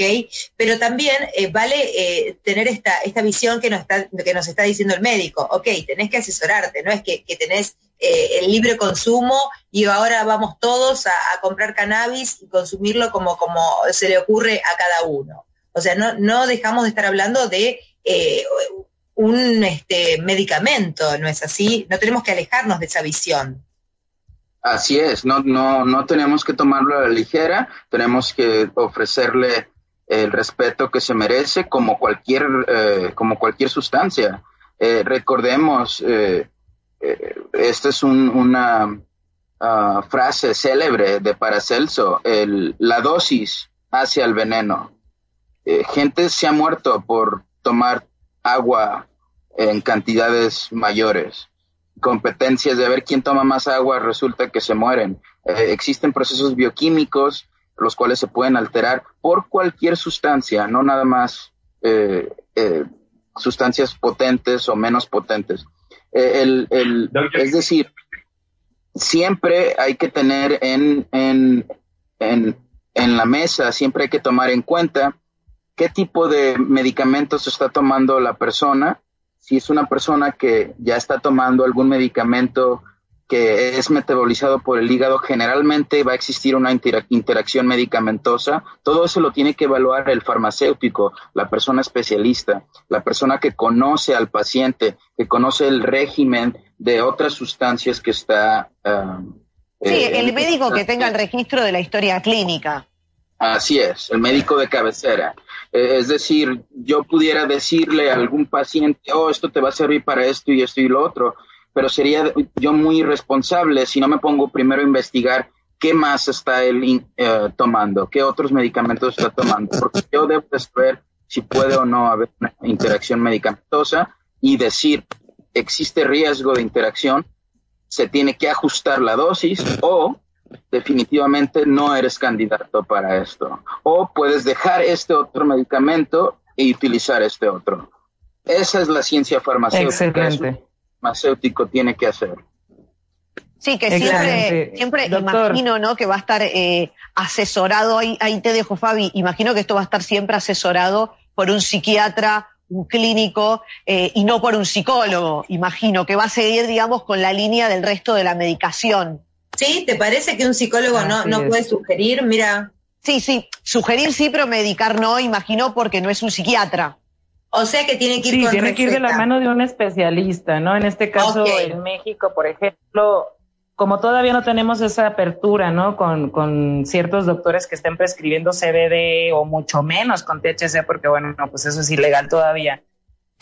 Pero también vale tener esta, esta visión que nos, está, que nos está diciendo el médico. Ok, tenés que asesorarte, no es que, que tenés eh, el libre consumo y ahora vamos todos a, comprar cannabis y consumirlo como, como se le ocurre a cada uno. O sea, no, no dejamos de estar hablando de eh, un este, medicamento, ¿no es así? No tenemos que alejarnos de esa visión. Así es, no, no, no tenemos que tomarlo a la ligera, tenemos que ofrecerle el respeto que se merece como cualquier, eh, como cualquier sustancia. recordemos, eh, esta es una ah, frase célebre de Paracelso, el, la dosis hacia el veneno. Eh, gente se ha muerto por tomar agua en cantidades mayores. Competencias de ver quién toma más agua resulta que se mueren. Eh, existen procesos bioquímicos los cuales se pueden alterar por cualquier sustancia, no nada más sustancias potentes o menos potentes. El, el, es decir, siempre hay que tener en, en, en, en la mesa, siempre hay que tomar en cuenta qué tipo de medicamentos está tomando la persona. Si es una persona que ya está tomando algún medicamento que es metabolizado por el hígado, generalmente va a existir una interacción medicamentosa. Todo eso lo tiene que evaluar el farmacéutico, la persona especialista, la persona que conoce al paciente, que conoce el régimen de otras sustancias que está... Um, sí, eh, el médico que tenga el registro de la historia clínica. Así es, el médico de cabecera. Eh, es decir, yo pudiera decirle a algún paciente, oh, esto te va a servir para esto y esto y lo otro, pero sería yo muy irresponsable si no me pongo primero a investigar qué más está él eh, tomando, qué otros medicamentos está tomando, porque yo debo saber si puede o no haber una interacción medicamentosa y decir, existe riesgo de interacción, se tiene que ajustar la dosis o definitivamente no eres candidato para esto. O puedes dejar este otro medicamento y utilizar este otro. Esa es la ciencia farmacéutica. El farmacéutico tiene que hacer. Sí, que siempre, siempre imagino, ¿no? Que va a estar eh, asesorado, ahí, ahí te dejo Fabi, imagino que esto va a estar siempre asesorado por un psiquiatra, un clínico eh, y no por un psicólogo, imagino, que va a seguir, digamos, con la línea del resto de la medicación. ¿Sí? ¿Te parece que un psicólogo no, no puede sugerir? Mira. Sí, sí, sugerir sí, pero medicar no, imagino, porque no es un psiquiatra. O sea que tiene que ir sí, tiene que ir de la mano de un especialista, ¿no? En este caso, en México, por ejemplo, como todavía no tenemos esa apertura, ¿no? Con, con, ciertos doctores que estén prescribiendo CBD o mucho menos con THC, porque bueno, no, pues eso es ilegal todavía.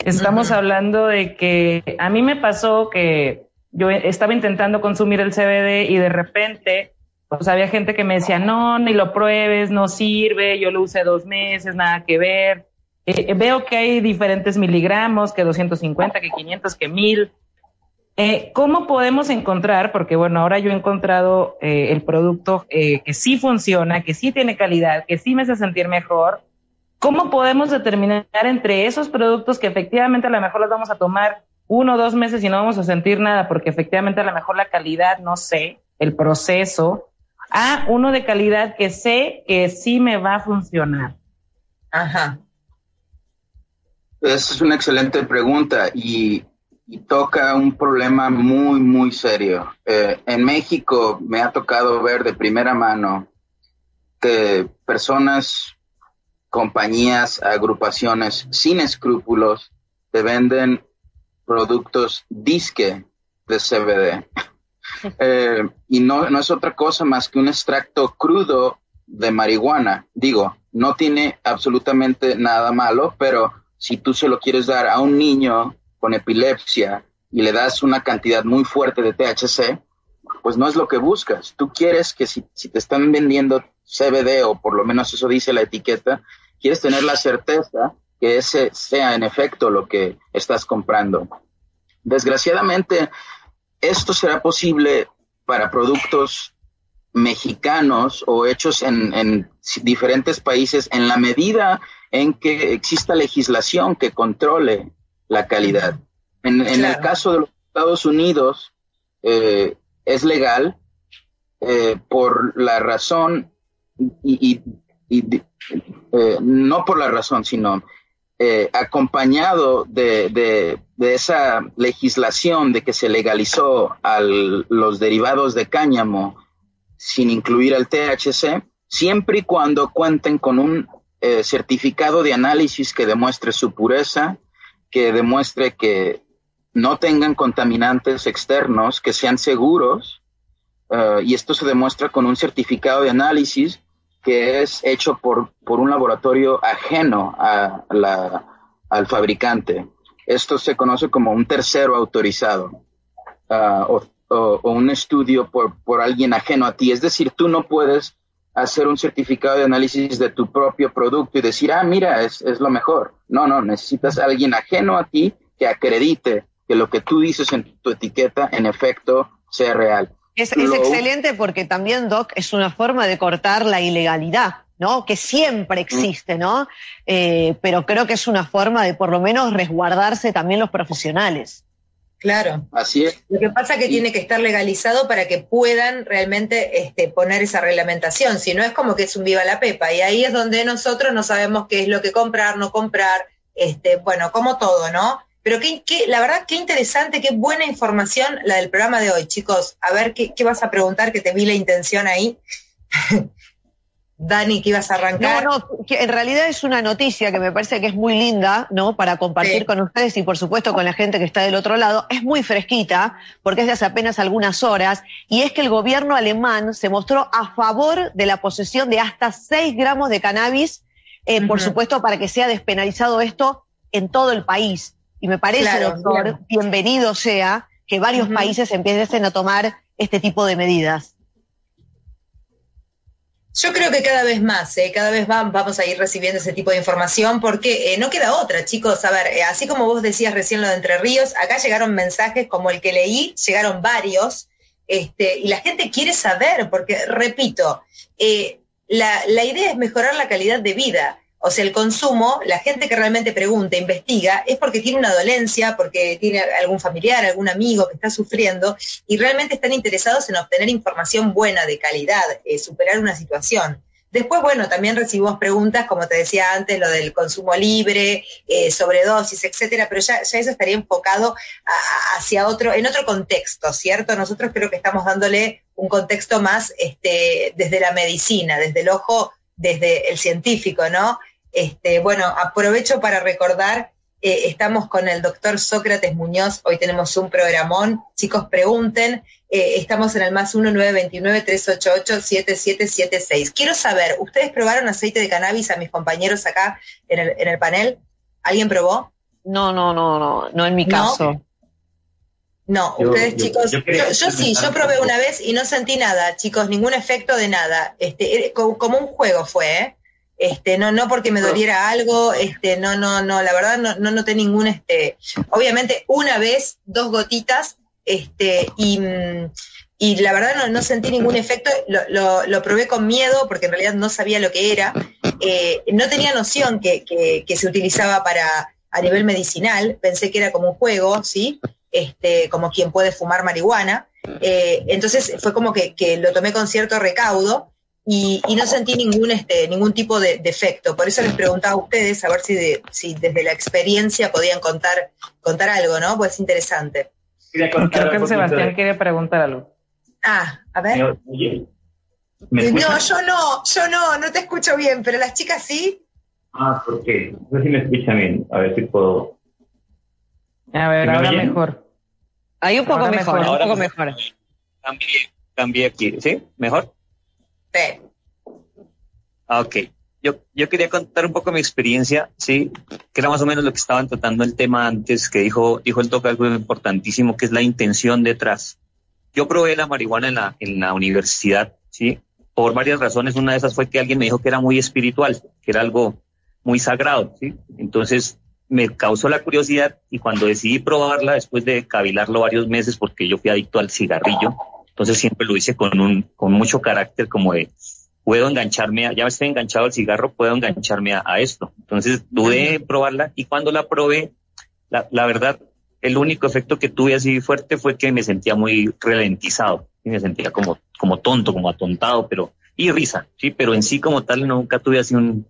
Estamos hablando de que a mí me pasó que yo estaba intentando consumir el CBD y de repente, pues había gente que me decía, no, ni lo pruebes, no sirve, yo lo usé dos meses, nada que ver. Eh, veo que hay diferentes miligramos, que 250, que 500, que 1000. Eh, ¿Cómo podemos encontrar? Porque bueno, ahora yo he encontrado eh, el producto que sí funciona, que sí tiene calidad, que sí me hace sentir mejor. ¿Cómo podemos determinar entre esos productos que efectivamente a lo mejor los vamos a tomar uno o dos meses y no vamos a sentir nada, porque efectivamente a lo mejor la calidad, no sé, el proceso, a uno de calidad que sé que sí me va a funcionar. Ajá. Esa es una excelente pregunta y, toca un problema muy, muy serio. Eh, en México me ha tocado ver de primera mano que personas, compañías, agrupaciones sin escrúpulos te venden productos disque de CBD. (laughs) Eh, y no, no es otra cosa más que un extracto crudo de marihuana. Digo, no tiene absolutamente nada malo, pero si tú se lo quieres dar a un niño con epilepsia y le das una cantidad muy fuerte de THC, pues no es lo que buscas. Tú quieres que si, si te están vendiendo CBD o por lo menos eso dice la etiqueta, quieres tener la certeza que ese sea en efecto lo que estás comprando. Desgraciadamente, esto será posible para productos mexicanos o hechos en, diferentes países en la medida en que exista legislación que controle la calidad. En, el caso de los Estados Unidos, eh, es legal eh, por la razón y, eh, no por la razón, sino acompañado de, esa legislación de que se legalizó a los derivados de cáñamo sin incluir el THC, siempre y cuando cuenten con un eh, certificado de análisis que demuestre su pureza, que demuestre que no tengan contaminantes externos, que sean seguros, eh, y esto se demuestra con un certificado de análisis que es hecho por, por un laboratorio ajeno a al fabricante. Esto se conoce como un tercero autorizado ah, o, un estudio por, por alguien ajeno a ti. Es decir, tú no puedes hacer un certificado de análisis de tu propio producto y decir, ah, mira, es, es lo mejor. No, no, necesitas a alguien ajeno a ti que acredite que lo que tú dices en tu etiqueta en efecto sea real. Es, excelente porque también, Doc, es una forma de cortar la ilegalidad, ¿no? Que siempre existe, ¿no? Eh, pero creo que es una forma de por lo menos resguardarse también los profesionales. Claro. Así es. Lo que pasa es que tiene que estar legalizado para que puedan realmente este, poner esa reglamentación. Si no es como que es un viva la pepa. Y ahí es donde nosotros no sabemos qué es lo que comprar, no comprar, este, bueno, como todo, ¿no? Pero qué, la verdad, qué interesante, qué buena información la del programa de hoy, chicos. A ver, ¿qué, vas a preguntar? Que te vi la intención ahí. (laughs) Dani, que ibas a arrancar. No, no, en realidad es una noticia que me parece que es muy linda, ¿no? Para compartir con ustedes y por supuesto con la gente que está del otro lado. Es muy fresquita, porque es de hace apenas algunas horas, y es que el gobierno alemán se mostró a favor de la posesión de hasta 6 gramos de cannabis, eh, por supuesto, para que sea despenalizado esto en todo el país. Y me parece, doctor, bienvenido sea que varios países empiecen a tomar este tipo de medidas. Yo creo que cada vez más, ¿eh? cada vez vamos a ir recibiendo ese tipo de información porque eh, no queda otra, chicos. A ver, eh, así como vos decías recién lo de Entre Ríos, acá llegaron mensajes como el que leí, llegaron varios, este, y la gente quiere saber, porque, repito, la, la idea es mejorar la calidad de vida. O sea, el consumo, la gente que realmente pregunta, investiga, es porque tiene una dolencia, porque tiene algún familiar, algún amigo que está sufriendo y realmente están interesados en obtener información buena, de calidad, eh, superar una situación. Después, bueno, también recibimos preguntas, como te decía antes, lo del consumo libre, eh, sobredosis, etcétera, pero ya, eso estaría enfocado hacia otro, en otro contexto, ¿cierto? Nosotros creo que estamos dándole un contexto más este, desde la medicina, desde el ojo, desde el científico, ¿no? Este, bueno, aprovecho para recordar, eh, estamos con el doctor Sócrates Muñoz, hoy tenemos un programón, chicos pregunten, eh, estamos en el más 1-929-388-7776. Quiero saber, ¿ustedes probaron aceite de cannabis a mis compañeros acá en el, en el panel? ¿Alguien probó? No, no, no, no, no en mi caso. No, ustedes chicos, yo, sí, yo probé una vez y no sentí nada, chicos, ningún efecto de nada. Este, como un juego fue, ¿eh? Este, no, no porque me doliera algo, este, no, no, no, la verdad no, no noté ningún, este, obviamente una vez, dos gotitas, este, y, y la verdad no, no sentí ningún efecto, lo, lo, probé con miedo porque en realidad no sabía lo que era, eh, no tenía noción que, que, se utilizaba para, a nivel medicinal, pensé que era como un juego, ¿sí? Este, como quien puede fumar marihuana, eh, entonces fue como que, que lo tomé con cierto recaudo, y, no sentí ningún, este, ningún tipo de, defecto. Por eso les preguntaba a ustedes a ver si, si desde la experiencia podían contar, contar algo, ¿no? Pues es interesante. Creo que Sebastián quiere preguntar algo. Ah, a ver. no, yo no, yo no, no te escucho bien, pero las chicas sí. Ah, ¿por qué? No sé si me escuchan bien, a ver si puedo. A ver, ahora mejor. Ahí un poco mejor, un poco mejor. Cambié, cambié aquí, ¿sí? ¿Mejor? Ah, ok. Yo, yo quería contar un poco mi experiencia, sí, que era más o menos lo que estaban tratando el tema antes, que dijo, dijo el toque algo importantísimo, que es la intención detrás. Yo probé la marihuana en la, en la universidad, sí, por varias razones. Una de esas fue que alguien me dijo que era muy espiritual, que era algo muy sagrado, sí. Entonces me causó la curiosidad y cuando decidí probarla, después de cavilarlo varios meses, porque yo fui adicto al cigarrillo, entonces siempre lo hice con un, con mucho carácter como de, puedo engancharme, a, ya estoy enganchado al cigarro, puedo engancharme a, esto. Entonces dudé probarla y cuando la probé, la, la, verdad, el único efecto que tuve así fuerte fue que me sentía muy ralentizado y me sentía como, como tonto, como atontado, pero, y risa, sí, pero en sí como tal nunca tuve así un,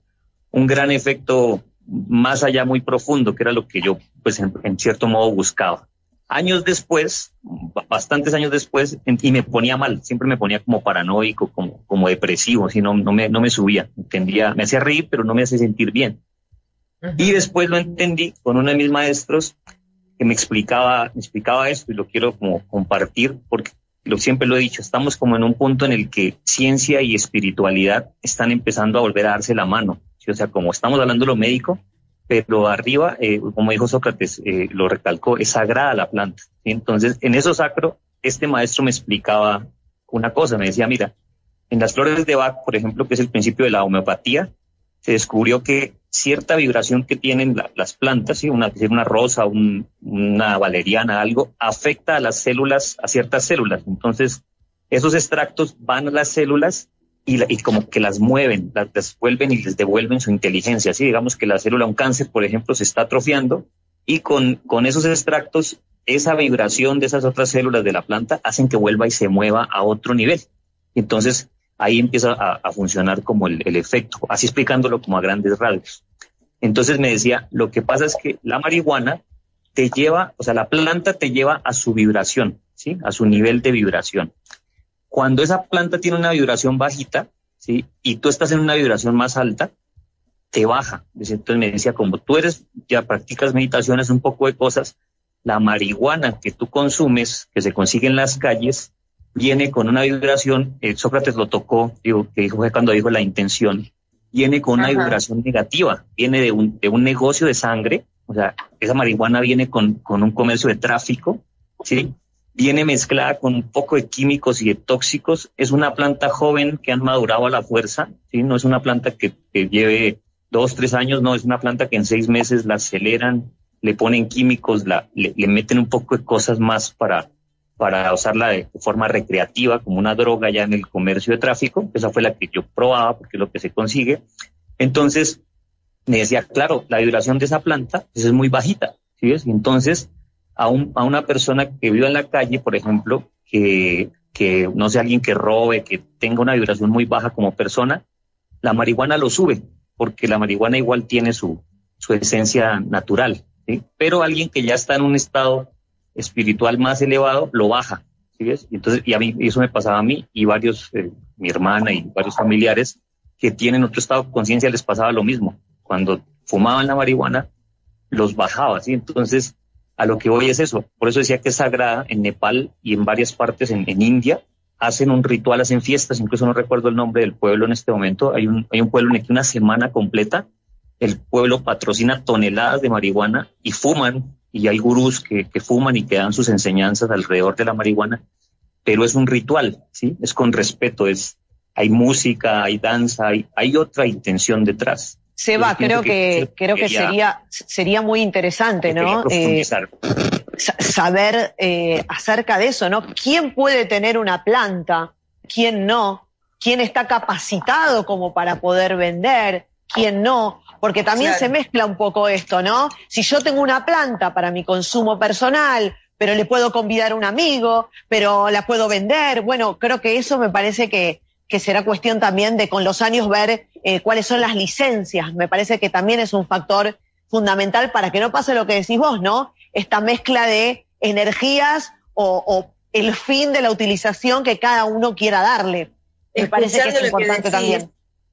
un gran efecto más allá muy profundo, que era lo que yo, pues en cierto modo buscaba años después, bastantes años después, y me ponía mal, siempre me ponía como paranoico, como, como depresivo, si no, no, me, no me subía, entendía, me hacía reír, pero no me hacía sentir bien. Y después lo entendí con uno de mis maestros que me explicaba, me explicaba esto y lo quiero como compartir porque lo siempre lo he dicho, estamos como en un punto en el que ciencia y espiritualidad están empezando a volver a darse la mano. O sea, como estamos hablando de lo médico, pero arriba, eh, como dijo Sócrates, eh, lo recalcó, es sagrada la planta. Entonces, en eso sacro, este maestro me explicaba una cosa, me decía, mira, en las flores de Bach, por ejemplo, que es el principio de la homeopatía, se descubrió que cierta vibración que tienen las plantas, ¿sí? una, una rosa, una valeriana, algo, afecta a las células, a ciertas células. Entonces, esos extractos van a las células y, como que las mueven, las devuelven y les devuelven su inteligencia. Así digamos que la célula, un cáncer, por ejemplo, se está atrofiando y con, con esos extractos, esa vibración de esas otras células de la planta hacen que vuelva y se mueva a otro nivel. Entonces, ahí empieza a, funcionar como el, el, efecto, así explicándolo como a grandes rasgos. Entonces me decía, lo que pasa es que la marihuana te lleva, o sea, la planta te lleva a su vibración, ¿sí? A su nivel de vibración. Cuando esa planta tiene una vibración bajita, ¿sí? Y tú estás en una vibración más alta, te baja. Entonces me decía, como tú eres, ya practicas meditaciones, un poco de cosas, la marihuana que tú consumes, que se consigue en las calles, viene con una vibración, eh, Sócrates lo tocó, digo, que dijo cuando dijo la intención, viene con una vibración negativa, viene de un, de un negocio de sangre, o sea, esa marihuana viene con, con un comercio de tráfico, ¿sí? Viene mezclada con un poco de químicos y de tóxicos, es una planta joven que han madurado a la fuerza, ¿sí? No es una planta que, que lleve dos, tres años, no, es una planta que en seis meses la aceleran, le ponen químicos, la, le, meten un poco de cosas más para, para usarla de forma recreativa, como una droga ya en el comercio de tráfico. Esa fue la que yo probaba porque es lo que se consigue. Entonces, me decía, claro, la vibración de esa planta pues, es muy bajita. ¿sí ves? Entonces, a, un, a una persona que viva en la calle, por ejemplo, que, no sea alguien que robe, que tenga una vibración muy baja como persona, la marihuana lo sube, porque la marihuana igual tiene su, esencia natural. Pero alguien que ya está en un estado espiritual más elevado lo baja, ¿sí ves? Entonces, y a mí, eso me pasaba a mí y varios, eh, mi hermana y varios familiares que tienen otro estado de conciencia les pasaba lo mismo. Cuando fumaban la marihuana, los bajaba, ¿sí? Entonces, a lo que voy es eso. Por eso decía que es sagrada en Nepal y en varias partes en, India. Hacen un ritual, hacen fiestas, incluso no recuerdo el nombre del pueblo en este momento. Hay un, hay un pueblo en el que una semana completa el pueblo patrocina toneladas de marihuana y fuman, y hay gurús que, fuman y que dan sus enseñanzas alrededor de la marihuana, pero es un ritual, ¿sí? Es con respeto, es, hay música, hay danza, hay, hay otra intención detrás. Seba, creo que, creo que sería, sería muy interesante, ¿no? Eh, saber eh, acerca de eso, ¿no? ¿Quién puede tener una planta? ¿Quién no? ¿Quién está capacitado como para poder vender? ¿Quién no? porque también se mezcla un poco esto, ¿no? Si yo tengo una planta para mi consumo personal, pero le puedo convidar a un amigo, pero la puedo vender, bueno, creo que eso me parece que, que será cuestión también de con los años ver eh, cuáles son las licencias. Me parece que también es un factor fundamental para que no pase lo que decís vos, ¿no? Esta mezcla de energías o, o el fin de la utilización que cada uno quiera darle. Me parece que es importante también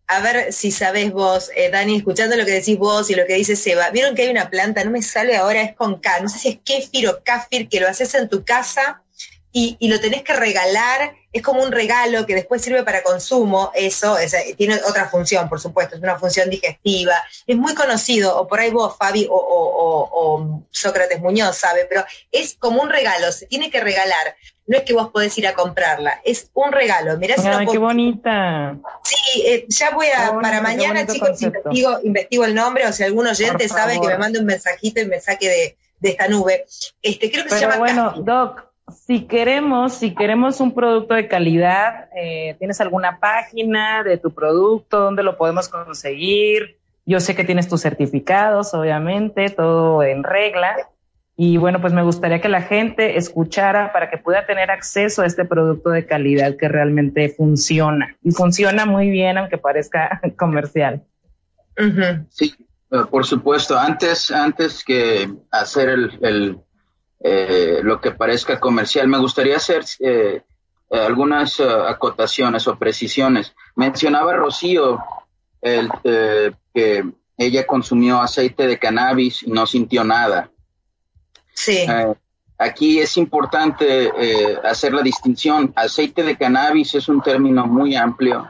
a ver si sabés vos, eh, Dani, escuchando lo que decís vos y lo que dice Seba, vieron que hay una planta, no me sale ahora, es con K, no sé si es kéfir o kafir, que lo haces en tu casa y, y, lo tenés que regalar, es como un regalo que después sirve para consumo, eso, tiene otra función, por supuesto, es una función digestiva, es muy conocido, o por ahí vos, Fabi, o, o Sócrates Muñoz sabe, pero es como un regalo, se tiene que regalar no es que vos podés ir a comprarla, es un regalo. Mirá Ay, qué bonita. Sí, eh, ya voy a, para mañana, chicos, investigo, investigo, el nombre, o si algún oyente sabe que me mande un mensajito y me saque de, esta nube. Este, creo que se llama bueno, Doc, si queremos, si queremos un producto de calidad, eh, ¿tienes alguna página de tu producto? ¿Dónde lo podemos conseguir? Yo sé que tienes tus certificados, obviamente, todo en regla. Y bueno, pues me gustaría que la gente escuchara para que pueda tener acceso a este producto de calidad que realmente funciona. Y funciona muy bien, aunque parezca (laughs) comercial. Sí, por supuesto. Antes, antes que hacer el, eh, lo que parezca comercial, me gustaría hacer eh, algunas acotaciones o precisiones. Mencionaba Rocío el, que ella consumió aceite de cannabis y no sintió nada. Sí. Eh, aquí es importante eh, hacer la distinción. Aceite de cannabis es un término muy amplio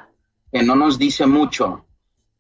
que no nos dice mucho.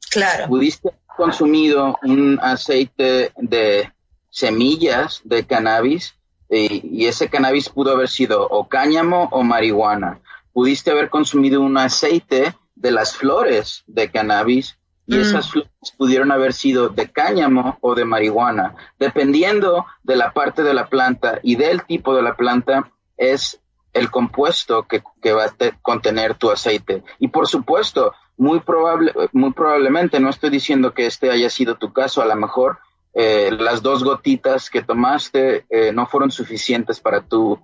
Claro. Pudiste haber consumido un aceite de semillas de cannabis y, y ese cannabis pudo haber sido o cáñamo o marihuana. Pudiste haber consumido un aceite de las flores de cannabis y mm. esas flores pudieron haber sido de cáñamo o de marihuana. Dependiendo de la parte de la planta y del tipo de la planta, es el compuesto que, va a contener tu aceite. Y por supuesto, muy, probable, muy probablemente, no estoy diciendo que este haya sido tu caso, a lo mejor eh, las dos gotitas que tomaste eh, no fueron suficientes para tu,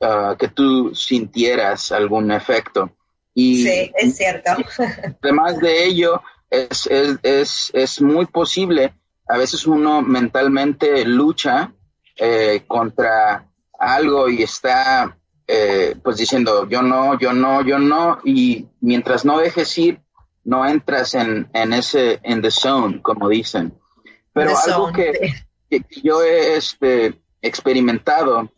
ah, que tú sintieras algún efecto. Y, sí, es cierto. (laughs) Además de ello, es, es, es, muy posible, a veces uno mentalmente lucha eh, contra algo y está eh, pues diciendo yo no, yo no, yo no, y mientras no dejes ir no entras en, en ese, en the zone, como dicen. Pero algo (laughs) que, yo he este, experimentado,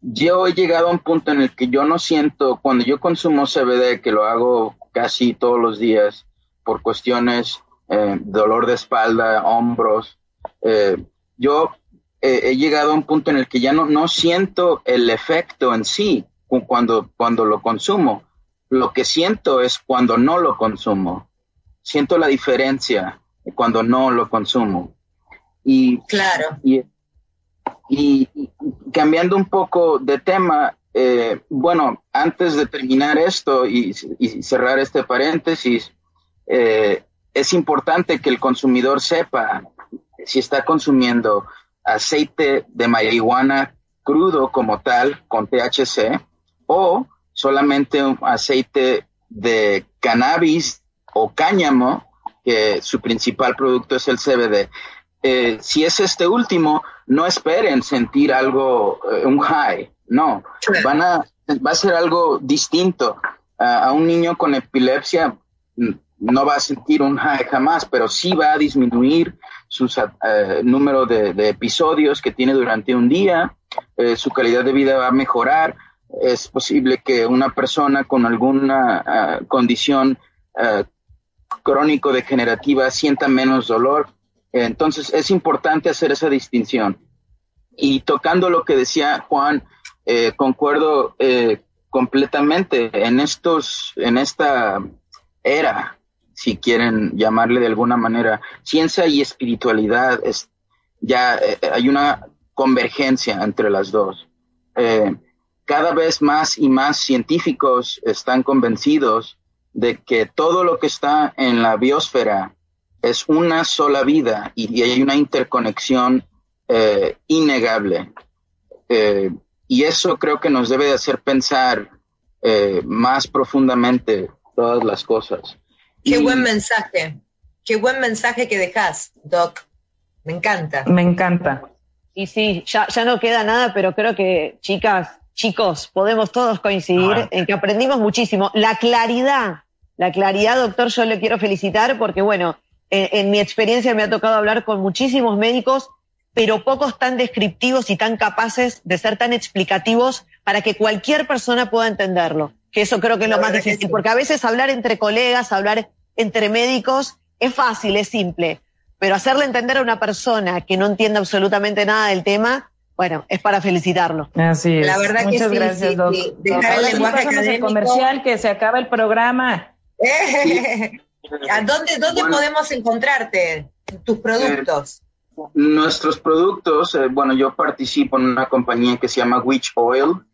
yo he llegado a un punto en el que yo no siento, cuando yo consumo CBD, que lo hago casi todos los días por cuestiones eh, dolor de espalda, hombros, eh, yo he llegado a un punto en el que ya no, no siento el efecto en sí cuando, cuando lo consumo. Lo que siento es cuando no lo consumo. Siento la diferencia cuando no lo consumo. Y, claro. Y, y, cambiando un poco de tema, eh, bueno, antes de terminar esto y, cerrar este paréntesis, eh, es importante que el consumidor sepa si está consumiendo aceite de marihuana crudo como tal, con THC, o solamente un aceite de cannabis o cáñamo, que su principal producto es el CBD. Eh, si es este último, no esperen sentir algo, eh, un high, no, van a, va a ser algo distinto. a un niño con epilepsia mm, no va a sentir un high jamás, pero sí va a disminuir su eh, número de, episodios que tiene durante un día, eh, su calidad de vida va a mejorar, es posible que una persona con alguna condición crónico-degenerativa sienta menos dolor. Entonces es importante hacer esa distinción. Y tocando lo que decía Juan, concuerdo completamente en estos, en esta era si quieren llamarle de alguna manera, ciencia y espiritualidad, es, ya eh, hay una convergencia entre las dos. Eh, cada vez más y más científicos están convencidos de que todo lo que está en la biosfera es una sola vida y, hay una interconexión eh, innegable. y eso creo que nos debe de hacer pensar más profundamente todas las cosas. Qué buen mensaje, qué buen mensaje que dejas, Doc. Me encanta. Me encanta. Y sí, ya, ya no queda nada, pero creo que, chicas, chicos, podemos todos coincidir ah. en que aprendimos muchísimo. La claridad, la claridad, doctor, yo le quiero felicitar porque, bueno, en, mi experiencia me ha tocado hablar con muchísimos médicos, pero pocos tan descriptivos y tan capaces de ser tan explicativos para que cualquier persona pueda entenderlo. Que eso creo que es lo más difícil, porque a veces hablar entre colegas, hablar entre médicos es fácil, es simple, pero hacerle entender a una persona que no entiende absolutamente nada del tema, bueno, es para felicitarlo. Así es. La verdad Muchas que gracias, sí, doctor. Dejar el lenguaje académico. comercial que se acaba el programa. (laughs) ¿A dónde, dónde podemos encontrarte tus productos? Eh, nuestros productos, eh, bueno, yo participo en una compañía que se llama Witch Oil,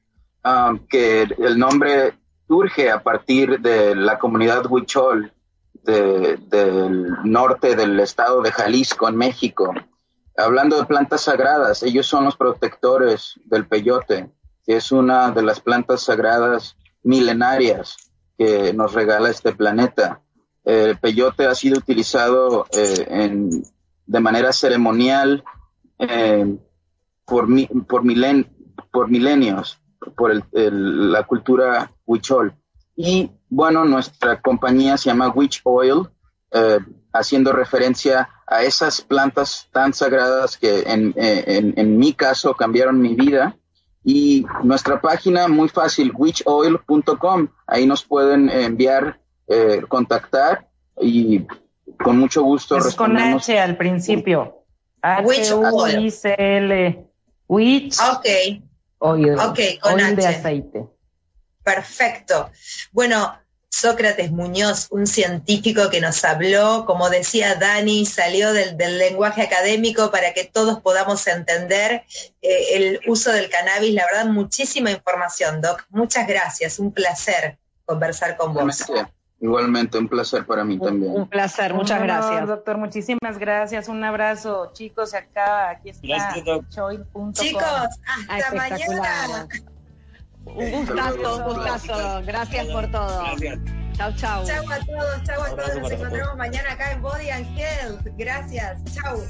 um, que el nombre surge a partir de la comunidad Huichol del norte del estado de Jalisco, en México. Hablando de plantas sagradas, ellos son los protectores del peyote, que es una de las plantas sagradas milenarias que nos regala este planeta. El peyote ha sido utilizado eh, de manera ceremonial eh, por, por, milen, por milenios por la cultura huichol. Y bueno, nuestra compañía se llama Witch Oil, eh, haciendo referencia a esas plantas tan sagradas que en, mi caso cambiaron mi vida. Y nuestra página, muy fácil, witchoil.com, ahí nos pueden enviar, eh, contactar y con mucho gusto es con H al principio. Witch Oil. Witch. Ok. Oil. Ok, con oil de aceite. Perfecto. Bueno, Sócrates Muñoz, un científico que nos habló, como decía Dani, salió del, lenguaje académico para que todos podamos entender eh, el uso del cannabis. La verdad, muchísima información, Doc. Muchas gracias, un placer conversar con vos. Igualmente, un placer para mí también. Un placer, muchas gracias. Doctor, muchísimas gracias. Un abrazo. Chicos, acá, aquí está. Chicos, hasta mañana. Un gustazo, un gustazo. Gracias por todo. Chau, chau. Chau a todos, chau a todos. Nos encontramos mañana acá en Body and Health. Gracias. Chau.